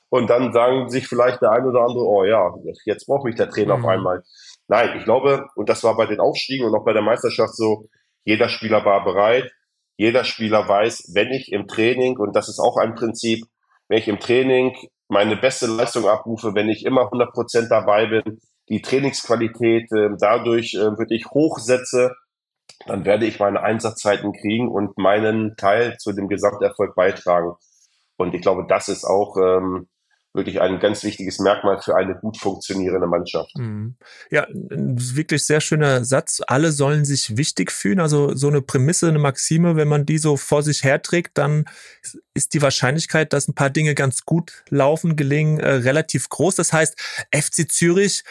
Und dann sagen sich vielleicht der eine oder andere, oh ja, jetzt braucht mich der Trainer mhm. auf einmal. Nein, ich glaube, und das war bei den Aufstiegen und auch bei der Meisterschaft so, jeder Spieler war bereit. Jeder Spieler weiß, wenn ich im Training, und das ist auch ein Prinzip, wenn ich im Training meine beste Leistung abrufe, wenn ich immer 100 Prozent dabei bin, die Trainingsqualität äh, dadurch äh, wirklich hochsetze, dann werde ich meine Einsatzzeiten kriegen und meinen Teil zu dem Gesamterfolg beitragen. Und ich glaube, das ist auch ähm, wirklich ein ganz wichtiges Merkmal für eine gut funktionierende Mannschaft. Mhm.
Ja, wirklich sehr schöner Satz. Alle sollen sich wichtig fühlen. Also so eine Prämisse, eine Maxime, wenn man die so vor sich herträgt, dann ist die Wahrscheinlichkeit, dass ein paar Dinge ganz gut laufen, gelingen, äh, relativ groß. Das heißt, FC Zürich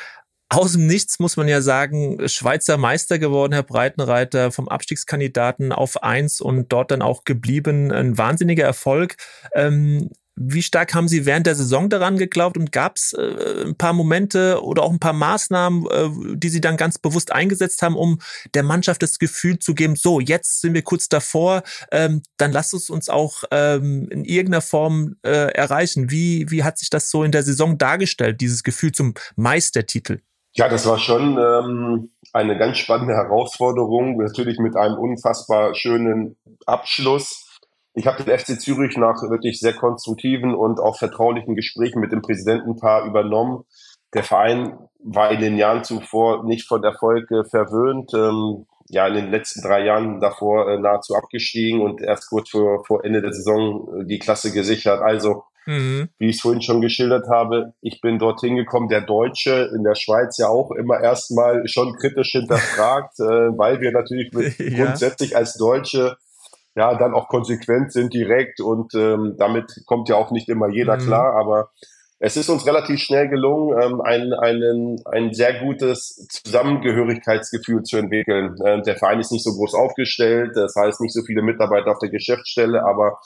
aus dem Nichts muss man ja sagen, Schweizer Meister geworden, Herr Breitenreiter, vom Abstiegskandidaten auf eins und dort dann auch geblieben. Ein wahnsinniger Erfolg. Ähm, wie stark haben Sie während der Saison daran geglaubt und gab es äh, ein paar Momente oder auch ein paar Maßnahmen, äh, die Sie dann ganz bewusst eingesetzt haben, um der Mannschaft das Gefühl zu geben, so, jetzt sind wir kurz davor, ähm, dann lasst es uns auch ähm, in irgendeiner Form äh, erreichen. Wie, wie hat sich das so in der Saison dargestellt, dieses Gefühl zum Meistertitel?
Ja, das war schon ähm, eine ganz spannende Herausforderung, natürlich mit einem unfassbar schönen Abschluss ich habe den FC Zürich nach wirklich sehr konstruktiven und auch vertraulichen Gesprächen mit dem Präsidentenpaar übernommen. Der Verein war in den Jahren zuvor nicht von Erfolg äh, verwöhnt. Ähm, ja, in den letzten drei Jahren davor äh, nahezu abgestiegen und erst kurz vor, vor Ende der Saison äh, die Klasse gesichert. Also, mhm. wie ich es vorhin schon geschildert habe, ich bin dorthin gekommen, der Deutsche in der Schweiz ja auch immer erstmal schon kritisch hinterfragt, äh, weil wir natürlich mit, ja. grundsätzlich als Deutsche ja, dann auch konsequent sind, direkt und ähm, damit kommt ja auch nicht immer jeder mhm. klar, aber es ist uns relativ schnell gelungen, ähm, ein, einen, ein sehr gutes Zusammengehörigkeitsgefühl zu entwickeln. Ähm, der Verein ist nicht so groß aufgestellt, das heißt nicht so viele Mitarbeiter auf der Geschäftsstelle, aber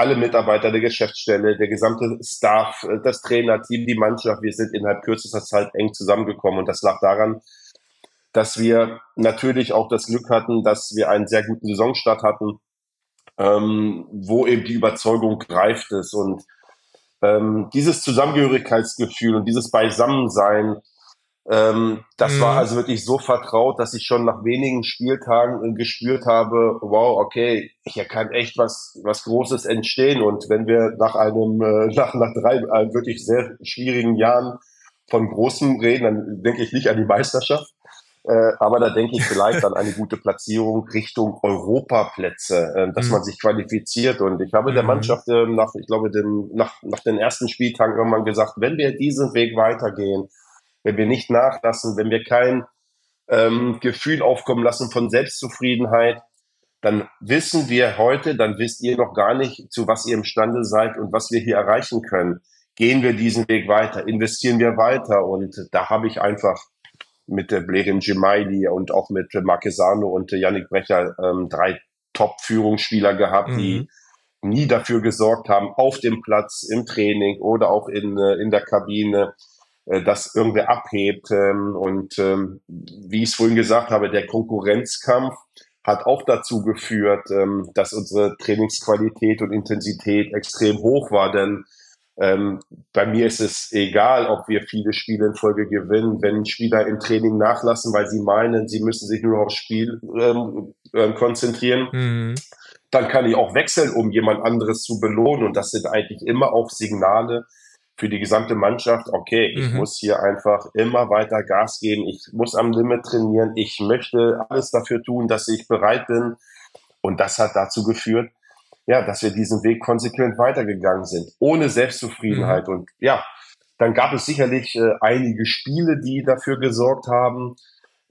alle Mitarbeiter der Geschäftsstelle, der gesamte Staff, äh, das Trainerteam, die Mannschaft, wir sind innerhalb kürzester Zeit eng zusammengekommen und das lag daran, dass wir natürlich auch das Glück hatten, dass wir einen sehr guten Saisonstart hatten, ähm, wo eben die Überzeugung greift ist. Und ähm, dieses Zusammengehörigkeitsgefühl und dieses Beisammensein, ähm, das mhm. war also wirklich so vertraut, dass ich schon nach wenigen Spieltagen äh, gespürt habe, wow, okay, hier kann echt was, was Großes entstehen. Und wenn wir nach einem, äh, nach, nach drei äh, wirklich sehr schwierigen Jahren von Großem reden, dann denke ich nicht an die Meisterschaft, äh, aber da denke ich vielleicht an eine gute Platzierung Richtung Europaplätze, äh, dass mhm. man sich qualifiziert. Und ich habe der mhm. Mannschaft äh, nach, ich glaube, den, nach, nach den ersten Spieltagen irgendwann gesagt, wenn wir diesen Weg weitergehen, wenn wir nicht nachlassen, wenn wir kein ähm, Gefühl aufkommen lassen von Selbstzufriedenheit, dann wissen wir heute, dann wisst ihr noch gar nicht, zu was ihr imstande seid und was wir hier erreichen können. Gehen wir diesen Weg weiter, investieren wir weiter und da habe ich einfach mit der Blerin Gemaili und auch mit Marquesano und Yannick Brecher ähm, drei Top-Führungsspieler gehabt, mhm. die nie dafür gesorgt haben, auf dem Platz, im Training oder auch in, äh, in der Kabine, äh, dass irgendwer abhebt. Ähm, und ähm, wie ich es vorhin gesagt habe, der Konkurrenzkampf hat auch dazu geführt, ähm, dass unsere Trainingsqualität und Intensität extrem hoch war, denn ähm, bei mir ist es egal, ob wir viele Spiele in Folge gewinnen. Wenn Spieler im Training nachlassen, weil sie meinen, sie müssen sich nur aufs Spiel ähm, äh, konzentrieren, mhm. dann kann ich auch wechseln, um jemand anderes zu belohnen. Und das sind eigentlich immer auch Signale für die gesamte Mannschaft. Okay, ich mhm. muss hier einfach immer weiter Gas geben. Ich muss am Limit trainieren. Ich möchte alles dafür tun, dass ich bereit bin. Und das hat dazu geführt, ja, dass wir diesen Weg konsequent weitergegangen sind, ohne Selbstzufriedenheit. Mhm. Und ja, dann gab es sicherlich äh, einige Spiele, die dafür gesorgt haben,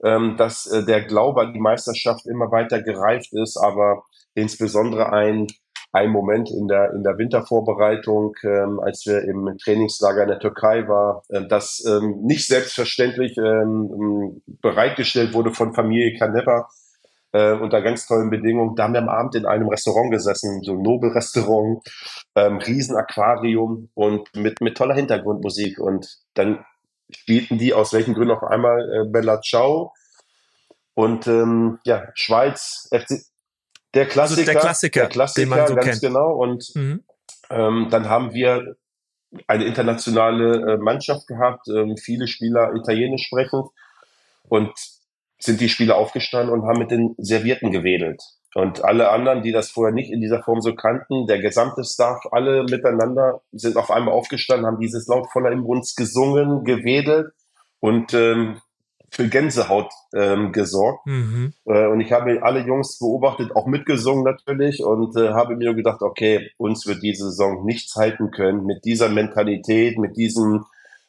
ähm, dass äh, der Glaube an die Meisterschaft immer weiter gereift ist, aber insbesondere ein, ein Moment in der, in der Wintervorbereitung, ähm, als wir im Trainingslager in der Türkei war, äh, das ähm, nicht selbstverständlich ähm, bereitgestellt wurde von Familie Kanepa, äh, unter ganz tollen Bedingungen. Da haben wir am Abend in einem Restaurant gesessen, so ein Nobelrestaurant, ähm, Riesenaquarium und mit, mit toller Hintergrundmusik. Und dann spielten die aus welchen Gründen auf einmal äh, Bella Ciao und ähm, ja, Schweiz, FC, der Klassiker,
also der Klassiker,
der Klassiker,
den man so
ganz
kennt.
genau. Und mhm. ähm, dann haben wir eine internationale äh, Mannschaft gehabt, ähm, viele Spieler italienisch sprechend und sind die Spieler aufgestanden und haben mit den Servierten gewedelt. Und alle anderen, die das vorher nicht in dieser Form so kannten, der gesamte Staff, alle miteinander sind auf einmal aufgestanden, haben dieses laut voller Inbrunst gesungen, gewedelt und ähm, für Gänsehaut ähm, gesorgt. Mhm. Äh, und ich habe alle Jungs beobachtet, auch mitgesungen natürlich und äh, habe mir gedacht, okay, uns wird diese Saison nichts halten können. Mit dieser Mentalität, mit diesem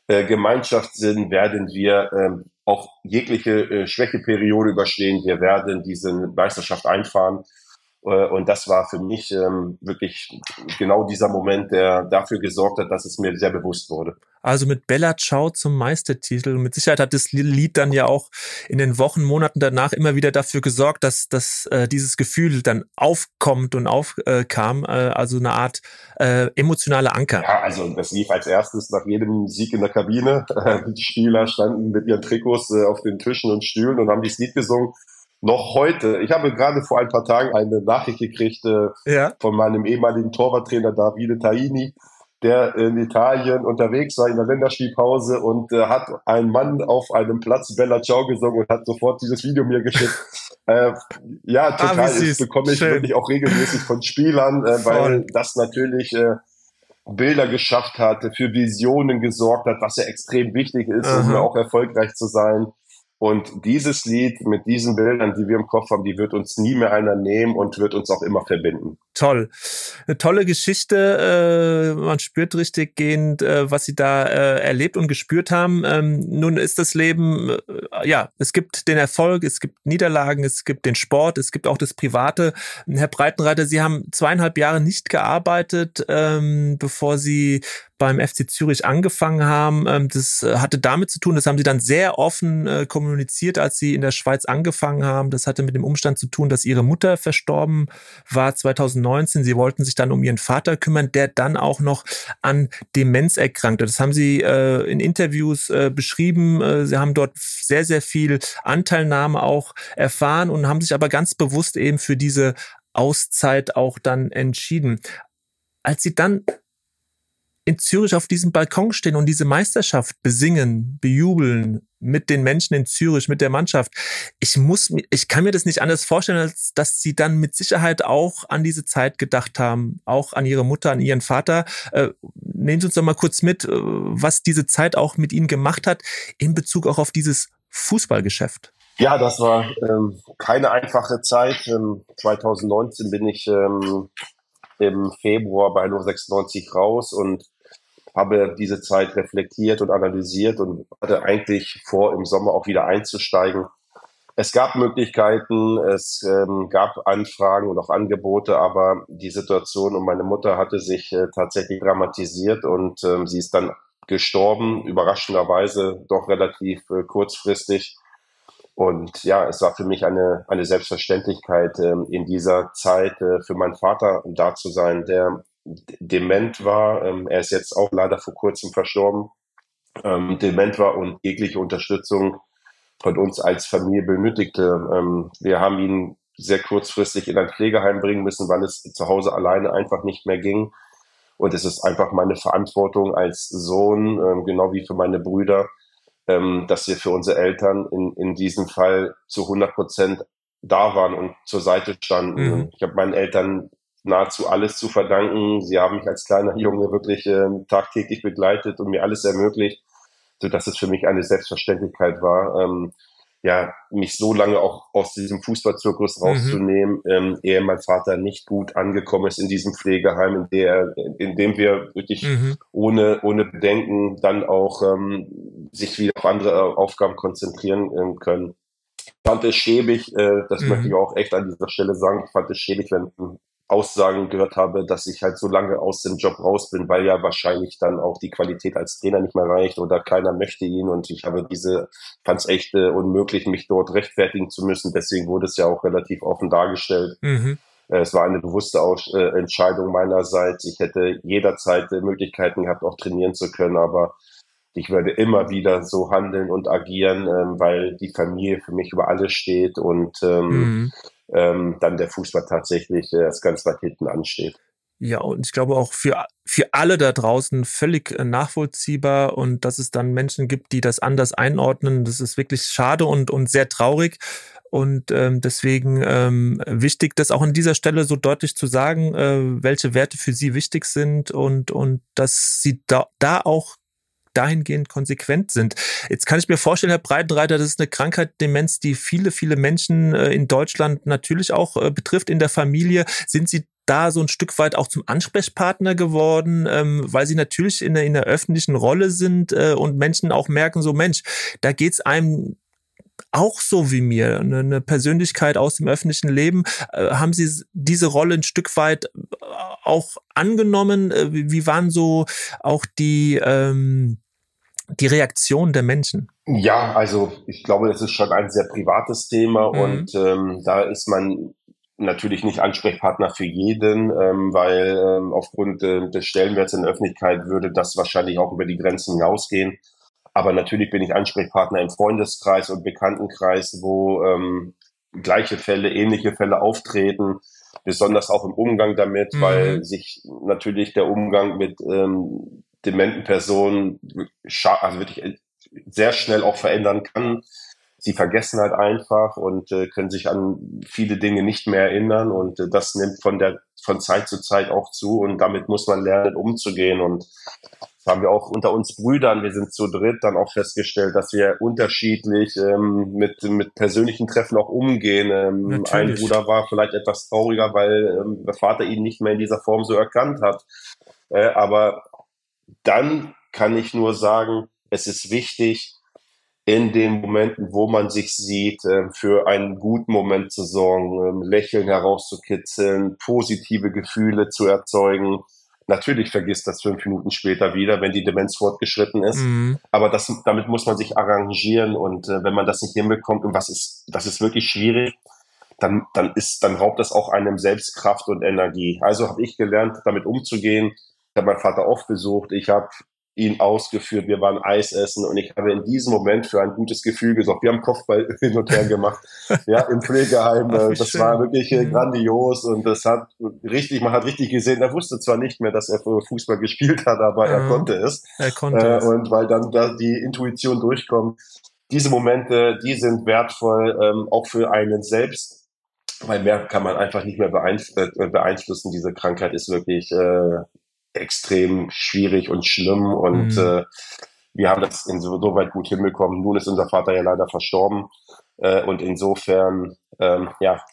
äh, Gemeinschaftssinn werden wir ähm, auch jegliche äh, Schwächeperiode überstehen. Wir werden diese Meisterschaft einfahren. Äh, und das war für mich ähm, wirklich genau dieser Moment, der dafür gesorgt hat, dass es mir sehr bewusst wurde.
Also mit Bella Ciao zum Meistertitel. Mit Sicherheit hat das Lied dann ja auch in den Wochen, Monaten danach immer wieder dafür gesorgt, dass, dass äh, dieses Gefühl dann aufkommt und aufkam. Äh, also eine Art äh, emotionale Anker.
Ja, also das lief als erstes nach jedem Sieg in der Kabine. Die Spieler standen mit ihren Trikots äh, auf den Tischen und Stühlen und haben dieses Lied gesungen noch heute. Ich habe gerade vor ein paar Tagen eine Nachricht gekriegt äh, ja. von meinem ehemaligen Torwarttrainer Davide Taini, der in Italien unterwegs war in der Länderspielpause und äh, hat einen Mann auf einem Platz Bella Ciao gesungen und hat sofort dieses Video mir geschickt. äh, ja, ah, total. Ah, das bekomme ich Schön. wirklich auch regelmäßig von Spielern, äh, weil das natürlich äh, Bilder geschafft hat, für Visionen gesorgt hat, was ja extrem wichtig ist, um auch erfolgreich zu sein. Und dieses Lied mit diesen Bildern, die wir im Kopf haben, die wird uns nie mehr einer nehmen und wird uns auch immer verbinden.
Toll. Eine tolle Geschichte. Äh, man spürt richtig gehend, äh, was Sie da äh, erlebt und gespürt haben. Ähm, nun ist das Leben, ja, es gibt den Erfolg, es gibt Niederlagen, es gibt den Sport, es gibt auch das Private. Herr Breitenreiter, Sie haben zweieinhalb Jahre nicht gearbeitet, ähm, bevor Sie beim FC Zürich angefangen haben. Ähm, das äh, hatte damit zu tun, das haben sie dann sehr offen äh, kommuniziert, als sie in der Schweiz angefangen haben. Das hatte mit dem Umstand zu tun, dass ihre Mutter verstorben war 2019. Sie wollten sich dann um ihren Vater kümmern, der dann auch noch an Demenz erkrankte. Das haben sie äh, in Interviews beschrieben. Sie haben dort sehr, sehr viel Anteilnahme auch erfahren und haben sich aber ganz bewusst eben für diese Auszeit auch dann entschieden. Als sie dann in Zürich auf diesem Balkon stehen und diese Meisterschaft besingen, bejubeln mit den Menschen in Zürich, mit der Mannschaft. Ich muss, ich kann mir das nicht anders vorstellen, als dass sie dann mit Sicherheit auch an diese Zeit gedacht haben, auch an ihre Mutter, an ihren Vater. Äh, nehmen Sie uns doch mal kurz mit, äh, was diese Zeit auch mit Ihnen gemacht hat in Bezug auch auf dieses Fußballgeschäft.
Ja, das war ähm, keine einfache Zeit. Ähm, 2019 bin ich ähm, im Februar bei 96 raus und habe diese Zeit reflektiert und analysiert und hatte eigentlich vor, im Sommer auch wieder einzusteigen. Es gab Möglichkeiten, es ähm, gab Anfragen und auch Angebote, aber die Situation um meine Mutter hatte sich äh, tatsächlich dramatisiert und ähm, sie ist dann gestorben, überraschenderweise doch relativ äh, kurzfristig. Und ja, es war für mich eine, eine Selbstverständlichkeit, ähm, in dieser Zeit äh, für meinen Vater da zu sein, der dement war. Ähm, er ist jetzt auch leider vor kurzem verstorben. Ähm, dement war und jegliche Unterstützung von uns als Familie benötigte. Ähm, wir haben ihn sehr kurzfristig in ein Pflegeheim bringen müssen, weil es zu Hause alleine einfach nicht mehr ging. Und es ist einfach meine Verantwortung als Sohn, ähm, genau wie für meine Brüder, ähm, dass wir für unsere Eltern in, in diesem Fall zu 100 Prozent da waren und zur Seite standen. Mhm. Ich habe meinen Eltern nahezu alles zu verdanken. Sie haben mich als kleiner Junge wirklich äh, tagtäglich begleitet und mir alles ermöglicht, so dass es für mich eine Selbstverständlichkeit war, ähm, ja, mich so lange auch aus diesem Fußballzirkus mhm. rauszunehmen, mhm. ähm, ehe mein Vater nicht gut angekommen ist in diesem Pflegeheim, in der, in dem wir wirklich mhm. ohne, ohne Bedenken dann auch ähm, sich wieder auf andere Aufgaben konzentrieren ähm, können. Ich fand es schäbig, äh, das mhm. möchte ich auch echt an dieser Stelle sagen, ich fand es schäbig, wenn Aussagen gehört habe, dass ich halt so lange aus dem Job raus bin, weil ja wahrscheinlich dann auch die Qualität als Trainer nicht mehr reicht oder keiner möchte ihn und ich habe diese, fand es echt äh, unmöglich, mich dort rechtfertigen zu müssen. Deswegen wurde es ja auch relativ offen dargestellt. Mhm. Äh, es war eine bewusste Aus äh, Entscheidung meinerseits. Ich hätte jederzeit äh, Möglichkeiten gehabt, auch trainieren zu können, aber ich würde immer wieder so handeln und agieren, ähm, weil die Familie für mich über alles steht und ähm, mhm ähm, dann der Fußball tatsächlich äh, ganz weit hinten ansteht.
Ja, und ich glaube auch für, für alle da draußen völlig äh, nachvollziehbar und dass es dann Menschen gibt, die das anders einordnen, das ist wirklich schade und, und sehr traurig. Und ähm, deswegen ähm, wichtig, das auch an dieser Stelle so deutlich zu sagen, äh, welche Werte für sie wichtig sind und, und dass sie da, da auch dahingehend konsequent sind. Jetzt kann ich mir vorstellen, Herr Breitenreiter, das ist eine Krankheit, Demenz, die viele, viele Menschen äh, in Deutschland natürlich auch äh, betrifft in der Familie. Sind Sie da so ein Stück weit auch zum Ansprechpartner geworden, ähm, weil sie natürlich in der, in der öffentlichen Rolle sind äh, und Menschen auch merken, so Mensch, da geht's einem auch so wie mir, eine, eine Persönlichkeit aus dem öffentlichen Leben. Äh, haben Sie diese Rolle ein Stück weit äh, auch angenommen? Äh, wie waren so auch die, ähm, die Reaktion der Menschen?
Ja, also ich glaube, das ist schon ein sehr privates Thema mhm. und ähm, da ist man natürlich nicht Ansprechpartner für jeden, ähm, weil ähm, aufgrund äh, des Stellenwerts in der Öffentlichkeit würde das wahrscheinlich auch über die Grenzen hinausgehen. Aber natürlich bin ich Ansprechpartner im Freundeskreis und Bekanntenkreis, wo ähm, gleiche Fälle, ähnliche Fälle auftreten, besonders auch im Umgang damit, mhm. weil sich natürlich der Umgang mit ähm, dementen Personen also wirklich sehr schnell auch verändern kann sie vergessen halt einfach und äh, können sich an viele Dinge nicht mehr erinnern und äh, das nimmt von der von Zeit zu Zeit auch zu und damit muss man lernen umzugehen und das haben wir auch unter uns Brüdern, wir sind zu dritt, dann auch festgestellt, dass wir unterschiedlich ähm, mit, mit persönlichen Treffen auch umgehen. Ähm, ein Bruder war vielleicht etwas trauriger, weil ähm, der Vater ihn nicht mehr in dieser Form so erkannt hat. Äh, aber dann kann ich nur sagen, es ist wichtig, in den Momenten, wo man sich sieht, äh, für einen guten Moment zu sorgen, ähm, Lächeln herauszukitzeln, positive Gefühle zu erzeugen. Natürlich vergisst das fünf Minuten später wieder, wenn die Demenz fortgeschritten ist. Mhm. Aber das, damit muss man sich arrangieren und äh, wenn man das nicht hinbekommt, und was ist, das ist wirklich schwierig, dann, dann ist, dann raubt das auch einem selbst Kraft und Energie. Also habe ich gelernt, damit umzugehen. Ich habe meinen Vater oft besucht. Ich habe ihn ausgeführt. Wir waren Eis essen und ich habe in diesem Moment für ein gutes Gefühl gesorgt. Wir haben Kopfball hin und her gemacht, ja, im Pflegeheim. Ach, das schön. war wirklich äh, mhm. grandios und das hat richtig, man hat richtig gesehen, er wusste zwar nicht mehr, dass er Fußball gespielt hat, aber mhm. er konnte es.
Er konnte äh,
es. Und weil dann da die Intuition durchkommt. Diese Momente, die sind wertvoll, ähm, auch für einen selbst, weil mehr kann man einfach nicht mehr äh, beeinflussen. Diese Krankheit ist wirklich äh, extrem schwierig und schlimm und mhm. äh, wir haben das insoweit gut hinbekommen. Nun ist unser Vater ja leider verstorben äh, und insofern ähm, ja,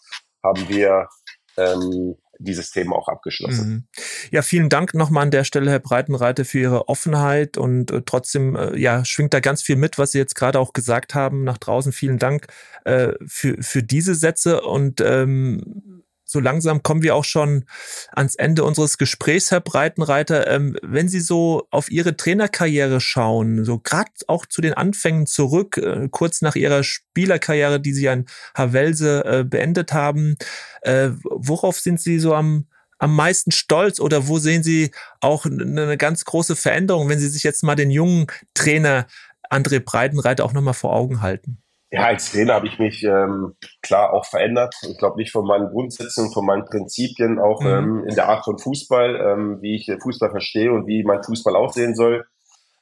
haben wir ähm, dieses Thema auch abgeschlossen. Mhm.
Ja, vielen Dank nochmal an der Stelle, Herr Breitenreiter, für Ihre Offenheit und äh, trotzdem, äh, ja, schwingt da ganz viel mit, was Sie jetzt gerade auch gesagt haben nach draußen. Vielen Dank äh, für, für diese Sätze und ähm, so langsam kommen wir auch schon ans Ende unseres Gesprächs, Herr Breitenreiter. Ähm, wenn Sie so auf Ihre Trainerkarriere schauen, so gerade auch zu den Anfängen zurück, äh, kurz nach Ihrer Spielerkarriere, die Sie an Havelse äh, beendet haben, äh, worauf sind Sie so am am meisten stolz oder wo sehen Sie auch eine ganz große Veränderung, wenn Sie sich jetzt mal den jungen Trainer André Breitenreiter auch nochmal vor Augen halten?
Ja, als Trainer habe ich mich ähm, klar auch verändert. Ich glaube nicht von meinen Grundsätzen, von meinen Prinzipien, auch mhm. ähm, in der Art von Fußball, ähm, wie ich Fußball verstehe und wie mein Fußball aussehen soll.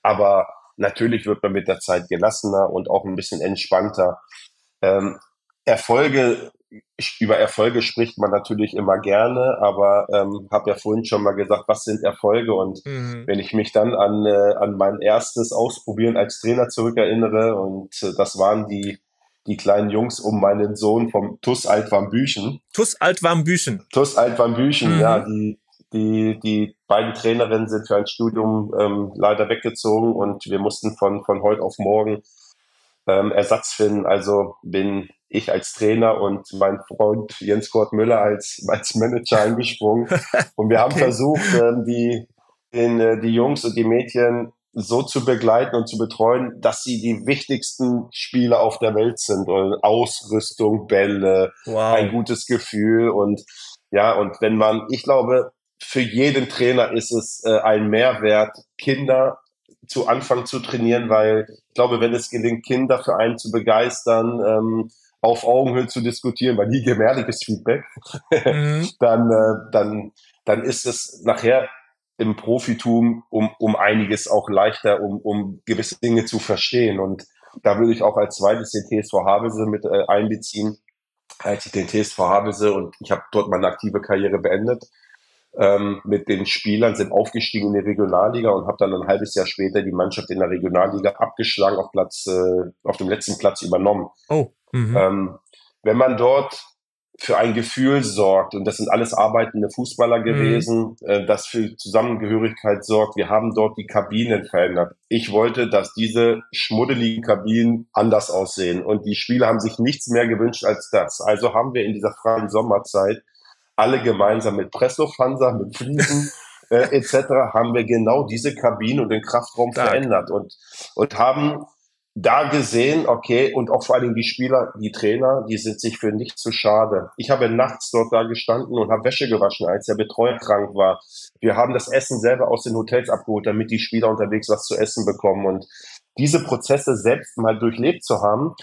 Aber natürlich wird man mit der Zeit gelassener und auch ein bisschen entspannter. Ähm, Erfolge, über Erfolge spricht man natürlich immer gerne, aber ähm, habe ja vorhin schon mal gesagt, was sind Erfolge? Und mhm. wenn ich mich dann an, äh, an mein erstes Ausprobieren als Trainer zurückerinnere, und äh, das waren die, die kleinen Jungs um meinen Sohn vom TUS Altwarmbüchen.
TUS Altwarmbüchen.
TUS Altwarmbüchen, mhm. ja, die, die, die beiden Trainerinnen sind für ein Studium ähm, leider weggezogen und wir mussten von, von heute auf morgen ähm, Ersatz finden. Also bin ich als Trainer und mein Freund Jens Kurt Müller als, als Manager eingesprungen. Und wir haben okay. versucht, ähm, die, den, äh, die Jungs und die Mädchen so zu begleiten und zu betreuen, dass sie die wichtigsten Spieler auf der Welt sind. Und Ausrüstung, Bälle, wow. ein gutes Gefühl und ja, und wenn man, ich glaube, für jeden Trainer ist es äh, ein Mehrwert, Kinder zu Anfang zu trainieren, weil ich glaube, wenn es gelingt, Kinder für einen zu begeistern, ähm, auf Augenhöhe zu diskutieren, weil nie gewehrliches Feedback, mhm. dann, äh, dann, dann ist es nachher im Profitum um, um einiges auch leichter, um, um gewisse Dinge zu verstehen. Und da würde ich auch als zweites den TSV Havelse mit äh, einbeziehen, als ich den TSV Havelse und ich habe dort meine aktive Karriere beendet ähm, mit den Spielern, sind aufgestiegen in die Regionalliga und habe dann ein halbes Jahr später die Mannschaft in der Regionalliga abgeschlagen, auf Platz, äh, auf dem letzten Platz übernommen. Oh. Mhm. Ähm, wenn man dort für ein Gefühl sorgt, und das sind alles arbeitende Fußballer mhm. gewesen, mhm. äh, das für Zusammengehörigkeit sorgt. Wir haben dort die Kabinen verändert. Ich wollte, dass diese schmuddeligen Kabinen anders aussehen und die Spieler haben sich nichts mehr gewünscht als das. Also haben wir in dieser freien Sommerzeit alle gemeinsam mit Presslufthansa, mit Fliesen äh, etc. haben wir genau diese Kabinen und den Kraftraum Stark. verändert und, und haben da gesehen, okay, und auch vor allen Dingen die Spieler, die Trainer, die sind sich für nichts zu schade. Ich habe nachts dort da gestanden und habe Wäsche gewaschen, als der Betreuer krank war. Wir haben das Essen selber aus den Hotels abgeholt, damit die Spieler unterwegs was zu essen bekommen. Und diese Prozesse selbst mal durchlebt zu haben,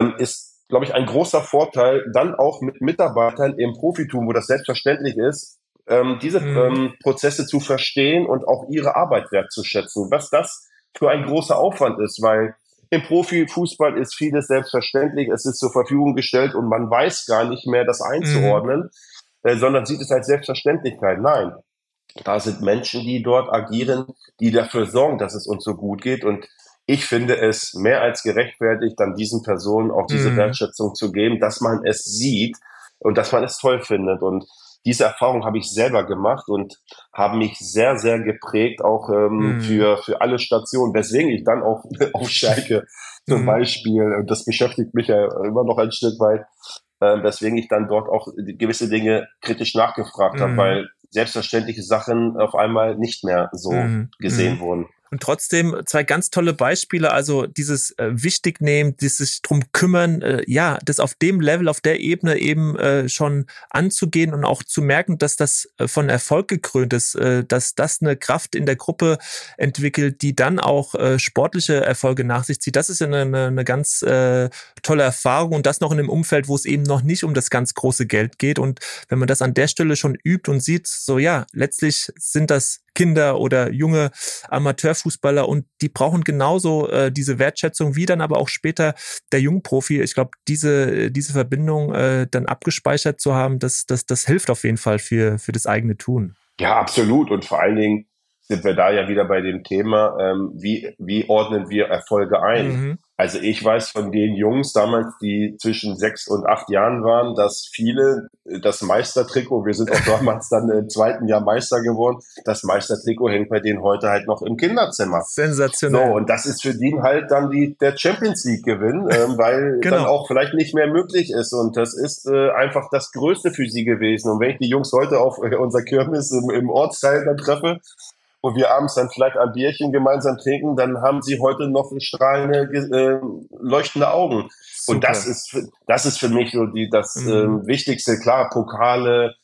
ähm, ist, glaube ich, ein großer Vorteil, dann auch mit Mitarbeitern im Profitum, wo das selbstverständlich ist, ähm, diese mhm. ähm, Prozesse zu verstehen und auch ihre Arbeit wertzuschätzen. Was das für ein großer Aufwand ist, weil im Profifußball ist vieles selbstverständlich, es ist zur Verfügung gestellt und man weiß gar nicht mehr, das einzuordnen, mhm. äh, sondern sieht es als Selbstverständlichkeit. Nein, da sind Menschen, die dort agieren, die dafür sorgen, dass es uns so gut geht. Und ich finde es mehr als gerechtfertigt, dann diesen Personen auch diese mhm. Wertschätzung zu geben, dass man es sieht und dass man es toll findet. Und diese Erfahrung habe ich selber gemacht und habe mich sehr, sehr geprägt, auch ähm, mm. für, für alle Stationen, weswegen ich dann auch auf Schalke zum mm. Beispiel, und das beschäftigt mich ja immer noch ein Stück weit, äh, weswegen ich dann dort auch gewisse Dinge kritisch nachgefragt habe, weil selbstverständliche Sachen auf einmal nicht mehr so mm. gesehen wurden.
Und trotzdem zwei ganz tolle Beispiele, also dieses äh, Wichtignehmen, dieses drum kümmern, äh, ja, das auf dem Level, auf der Ebene eben äh, schon anzugehen und auch zu merken, dass das äh, von Erfolg gekrönt ist, äh, dass das eine Kraft in der Gruppe entwickelt, die dann auch äh, sportliche Erfolge nach sich zieht. Das ist eine, eine, eine ganz äh, tolle Erfahrung und das noch in einem Umfeld, wo es eben noch nicht um das ganz große Geld geht. Und wenn man das an der Stelle schon übt und sieht, so ja, letztlich sind das Kinder oder junge Amateurfußballer und die brauchen genauso äh, diese Wertschätzung wie dann aber auch später der Jungprofi. Ich glaube, diese, diese Verbindung äh, dann abgespeichert zu haben, das, das, das hilft auf jeden Fall für, für das eigene Tun.
Ja, absolut. Und vor allen Dingen sind wir da ja wieder bei dem Thema, ähm, wie, wie ordnen wir Erfolge ein? Mhm. Also ich weiß von den Jungs damals, die zwischen sechs und acht Jahren waren, dass viele das Meistertrikot, wir sind auch damals dann im zweiten Jahr Meister geworden, das Meistertrikot hängt bei denen heute halt noch im Kinderzimmer.
Sensationell.
So, und das ist für die halt dann die, der Champions League Gewinn, ähm, weil genau. dann auch vielleicht nicht mehr möglich ist. Und das ist äh, einfach das Größte für sie gewesen. Und wenn ich die Jungs heute auf äh, unser Kirmes im, im Ortsteil dann treffe, wo wir abends dann vielleicht ein Bierchen gemeinsam trinken, dann haben sie heute noch strahlende, äh, leuchtende Augen. Super. Und das ist, das ist für mich so die, das mhm. äh, Wichtigste. Klar, Pokale,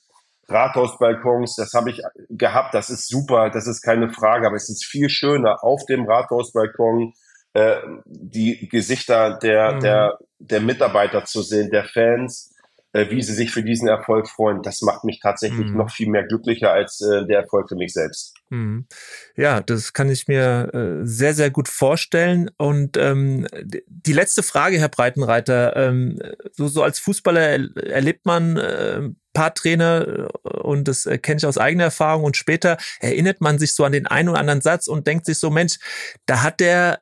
Rathausbalkons, das habe ich gehabt, das ist super, das ist keine Frage, aber es ist viel schöner, auf dem Rathausbalkon äh, die Gesichter der, mhm. der, der Mitarbeiter zu sehen, der Fans, äh, wie sie sich für diesen Erfolg freuen. Das macht mich tatsächlich mhm. noch viel mehr glücklicher als äh, der Erfolg für mich selbst.
Mhm. Ja, das kann ich mir äh, sehr, sehr gut vorstellen. Und ähm, die letzte Frage, Herr Breitenreiter, ähm, so, so als Fußballer erlebt man äh, paar Trainer äh, und das kenne ich aus eigener Erfahrung und später erinnert man sich so an den einen oder anderen Satz und denkt sich so, Mensch, da hat der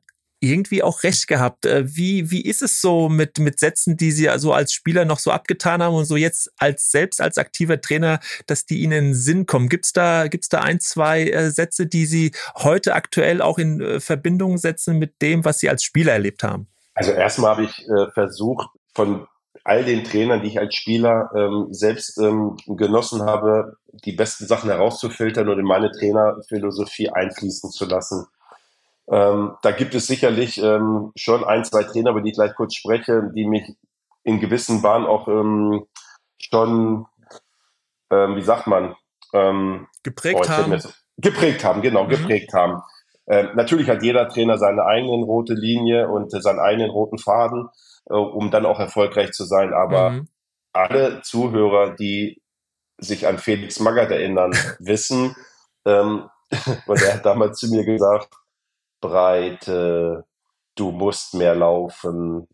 irgendwie auch recht gehabt. Äh, wie, wie ist es so mit, mit Sätzen, die Sie also als Spieler noch so abgetan haben und so jetzt als selbst als aktiver Trainer, dass die Ihnen in den Sinn kommen? Gibt es da, gibt's da ein, zwei äh, Sätze, die Sie heute aktuell auch in äh, Verbindung setzen mit dem, was Sie als Spieler erlebt haben?
Also erstmal habe ich äh, versucht, von all den Trainern, die ich als Spieler ähm, selbst ähm, genossen habe, die besten Sachen herauszufiltern und in meine Trainerphilosophie einfließen zu lassen. Ähm, da gibt es sicherlich ähm, schon ein, zwei Trainer, über die ich gleich kurz spreche, die mich in gewissen Bahnen auch ähm, schon, ähm, wie sagt man,
ähm, geprägt oh, haben.
Geprägt haben, genau, mhm. geprägt haben. äh, natürlich hat jeder Trainer seine eigenen rote Linie und äh, seinen eigenen roten Faden, äh, um dann auch erfolgreich zu sein. Aber mhm. alle Zuhörer, die sich an Felix Magath erinnern, wissen, ähm, und er hat damals zu mir gesagt, Breite, du musst mehr laufen.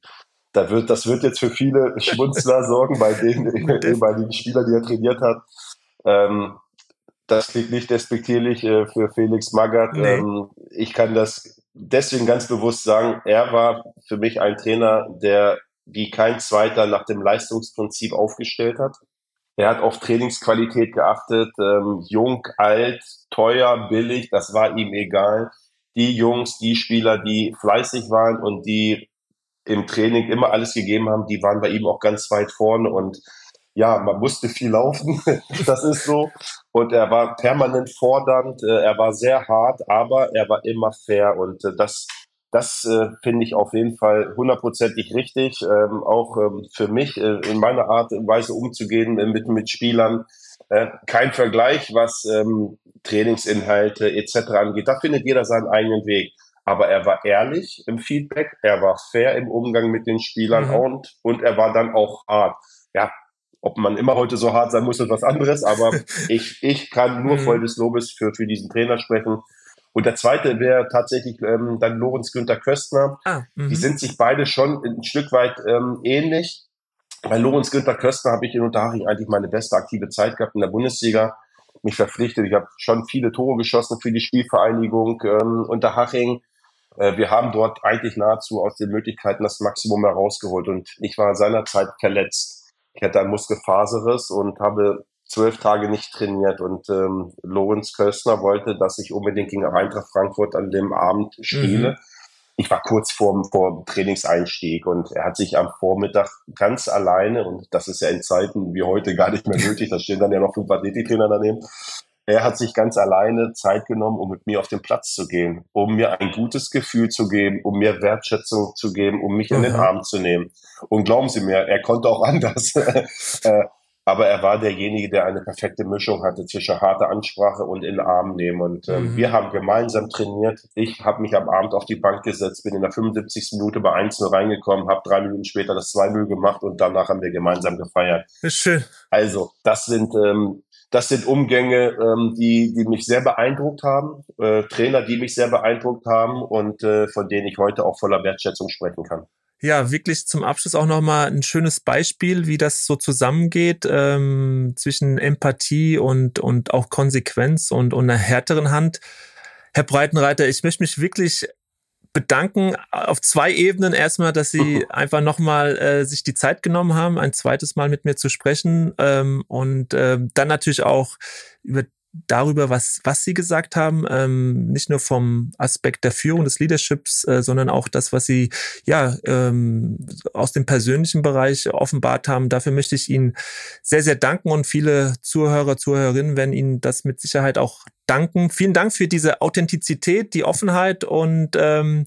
Da wird, das wird jetzt für viele Schmunzler sorgen bei den ehemaligen Spielern, die er trainiert hat. Ähm, das klingt nicht despektierlich äh, für Felix Magath. Nee. Ähm, ich kann das deswegen ganz bewusst sagen, er war für mich ein Trainer, der wie kein zweiter nach dem Leistungsprinzip aufgestellt hat. Er hat auf Trainingsqualität geachtet, ähm, jung, alt, teuer, billig, das war ihm egal. Die Jungs, die Spieler, die fleißig waren und die im Training immer alles gegeben haben, die waren bei ihm auch ganz weit vorne und ja, man musste viel laufen, das ist so. Und er war permanent fordernd, äh, er war sehr hart, aber er war immer fair und äh, das das äh, finde ich auf jeden Fall hundertprozentig richtig, ähm, auch ähm, für mich in meiner Art und Weise umzugehen mit, mit Spielern. Kein Vergleich, was ähm, Trainingsinhalte etc. angeht. Da findet jeder seinen eigenen Weg. Aber er war ehrlich im Feedback, er war fair im Umgang mit den Spielern mhm. und, und er war dann auch hart. Ja, ob man immer heute so hart sein muss, ist was anderes, aber ich, ich kann nur mhm. voll des Lobes für, für diesen Trainer sprechen. Und der zweite wäre tatsächlich ähm, dann Lorenz Günther Köstner. Ah, die mhm. sind sich beide schon ein Stück weit ähm, ähnlich. Bei Lorenz Günther Köstner habe ich in Unterhaching eigentlich meine beste aktive Zeit gehabt in der Bundesliga. Mich verpflichtet. Ich habe schon viele Tore geschossen für die Spielvereinigung ähm, Unterhaching. Äh, wir haben dort eigentlich nahezu aus den Möglichkeiten das Maximum herausgeholt. Und ich war seinerzeit verletzt. Ich hatte einen Muskelfaserriss und habe zwölf Tage nicht trainiert und ähm, Lorenz Köstner wollte, dass ich unbedingt gegen Eintracht Frankfurt an dem Abend spiele. Mhm. Ich war kurz vorm, vor Trainingseinstieg und er hat sich am Vormittag ganz alleine, und das ist ja in Zeiten wie heute gar nicht mehr nötig, da stehen dann ja noch fünf Athletiktrainer daneben, er hat sich ganz alleine Zeit genommen, um mit mir auf den Platz zu gehen, um mir ein gutes Gefühl zu geben, um mir Wertschätzung zu geben, um mich in den mhm. Arm zu nehmen. Und glauben Sie mir, er konnte auch anders. Äh, aber er war derjenige, der eine perfekte Mischung hatte zwischen harter Ansprache und in den Arm nehmen. Und ähm, mhm. wir haben gemeinsam trainiert. Ich habe mich am Abend auf die Bank gesetzt, bin in der 75. Minute bei 1-0 reingekommen, habe drei Minuten später das 2-0 gemacht und danach haben wir gemeinsam gefeiert.
Ist schön.
Also, das sind ähm, das sind Umgänge, ähm, die, die mich sehr beeindruckt haben, äh, Trainer, die mich sehr beeindruckt haben und äh, von denen ich heute auch voller Wertschätzung sprechen kann.
Ja, wirklich zum Abschluss auch nochmal ein schönes Beispiel, wie das so zusammengeht ähm, zwischen Empathie und, und auch Konsequenz und, und einer härteren Hand. Herr Breitenreiter, ich möchte mich wirklich bedanken auf zwei Ebenen. Erstmal, dass Sie einfach nochmal äh, sich die Zeit genommen haben, ein zweites Mal mit mir zu sprechen ähm, und äh, dann natürlich auch über darüber, was, was Sie gesagt haben, ähm, nicht nur vom Aspekt der Führung des Leaderships, äh, sondern auch das, was Sie ja ähm, aus dem persönlichen Bereich offenbart haben. Dafür möchte ich Ihnen sehr, sehr danken und viele Zuhörer, Zuhörerinnen werden Ihnen das mit Sicherheit auch danken. Vielen Dank für diese Authentizität, die Offenheit und ähm,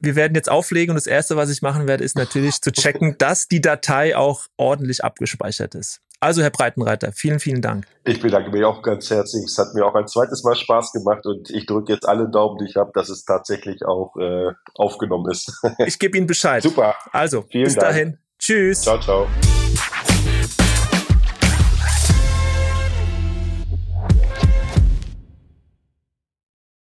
wir werden jetzt auflegen und das erste, was ich machen werde, ist natürlich zu checken, dass die Datei auch ordentlich abgespeichert ist. Also, Herr Breitenreiter, vielen, vielen Dank.
Ich bedanke mich auch ganz herzlich. Es hat mir auch ein zweites Mal Spaß gemacht und ich drücke jetzt alle Daumen, die ich habe, dass es tatsächlich auch äh, aufgenommen ist.
ich gebe Ihnen Bescheid.
Super.
Also, vielen bis Dank. dahin. Tschüss.
Ciao, ciao.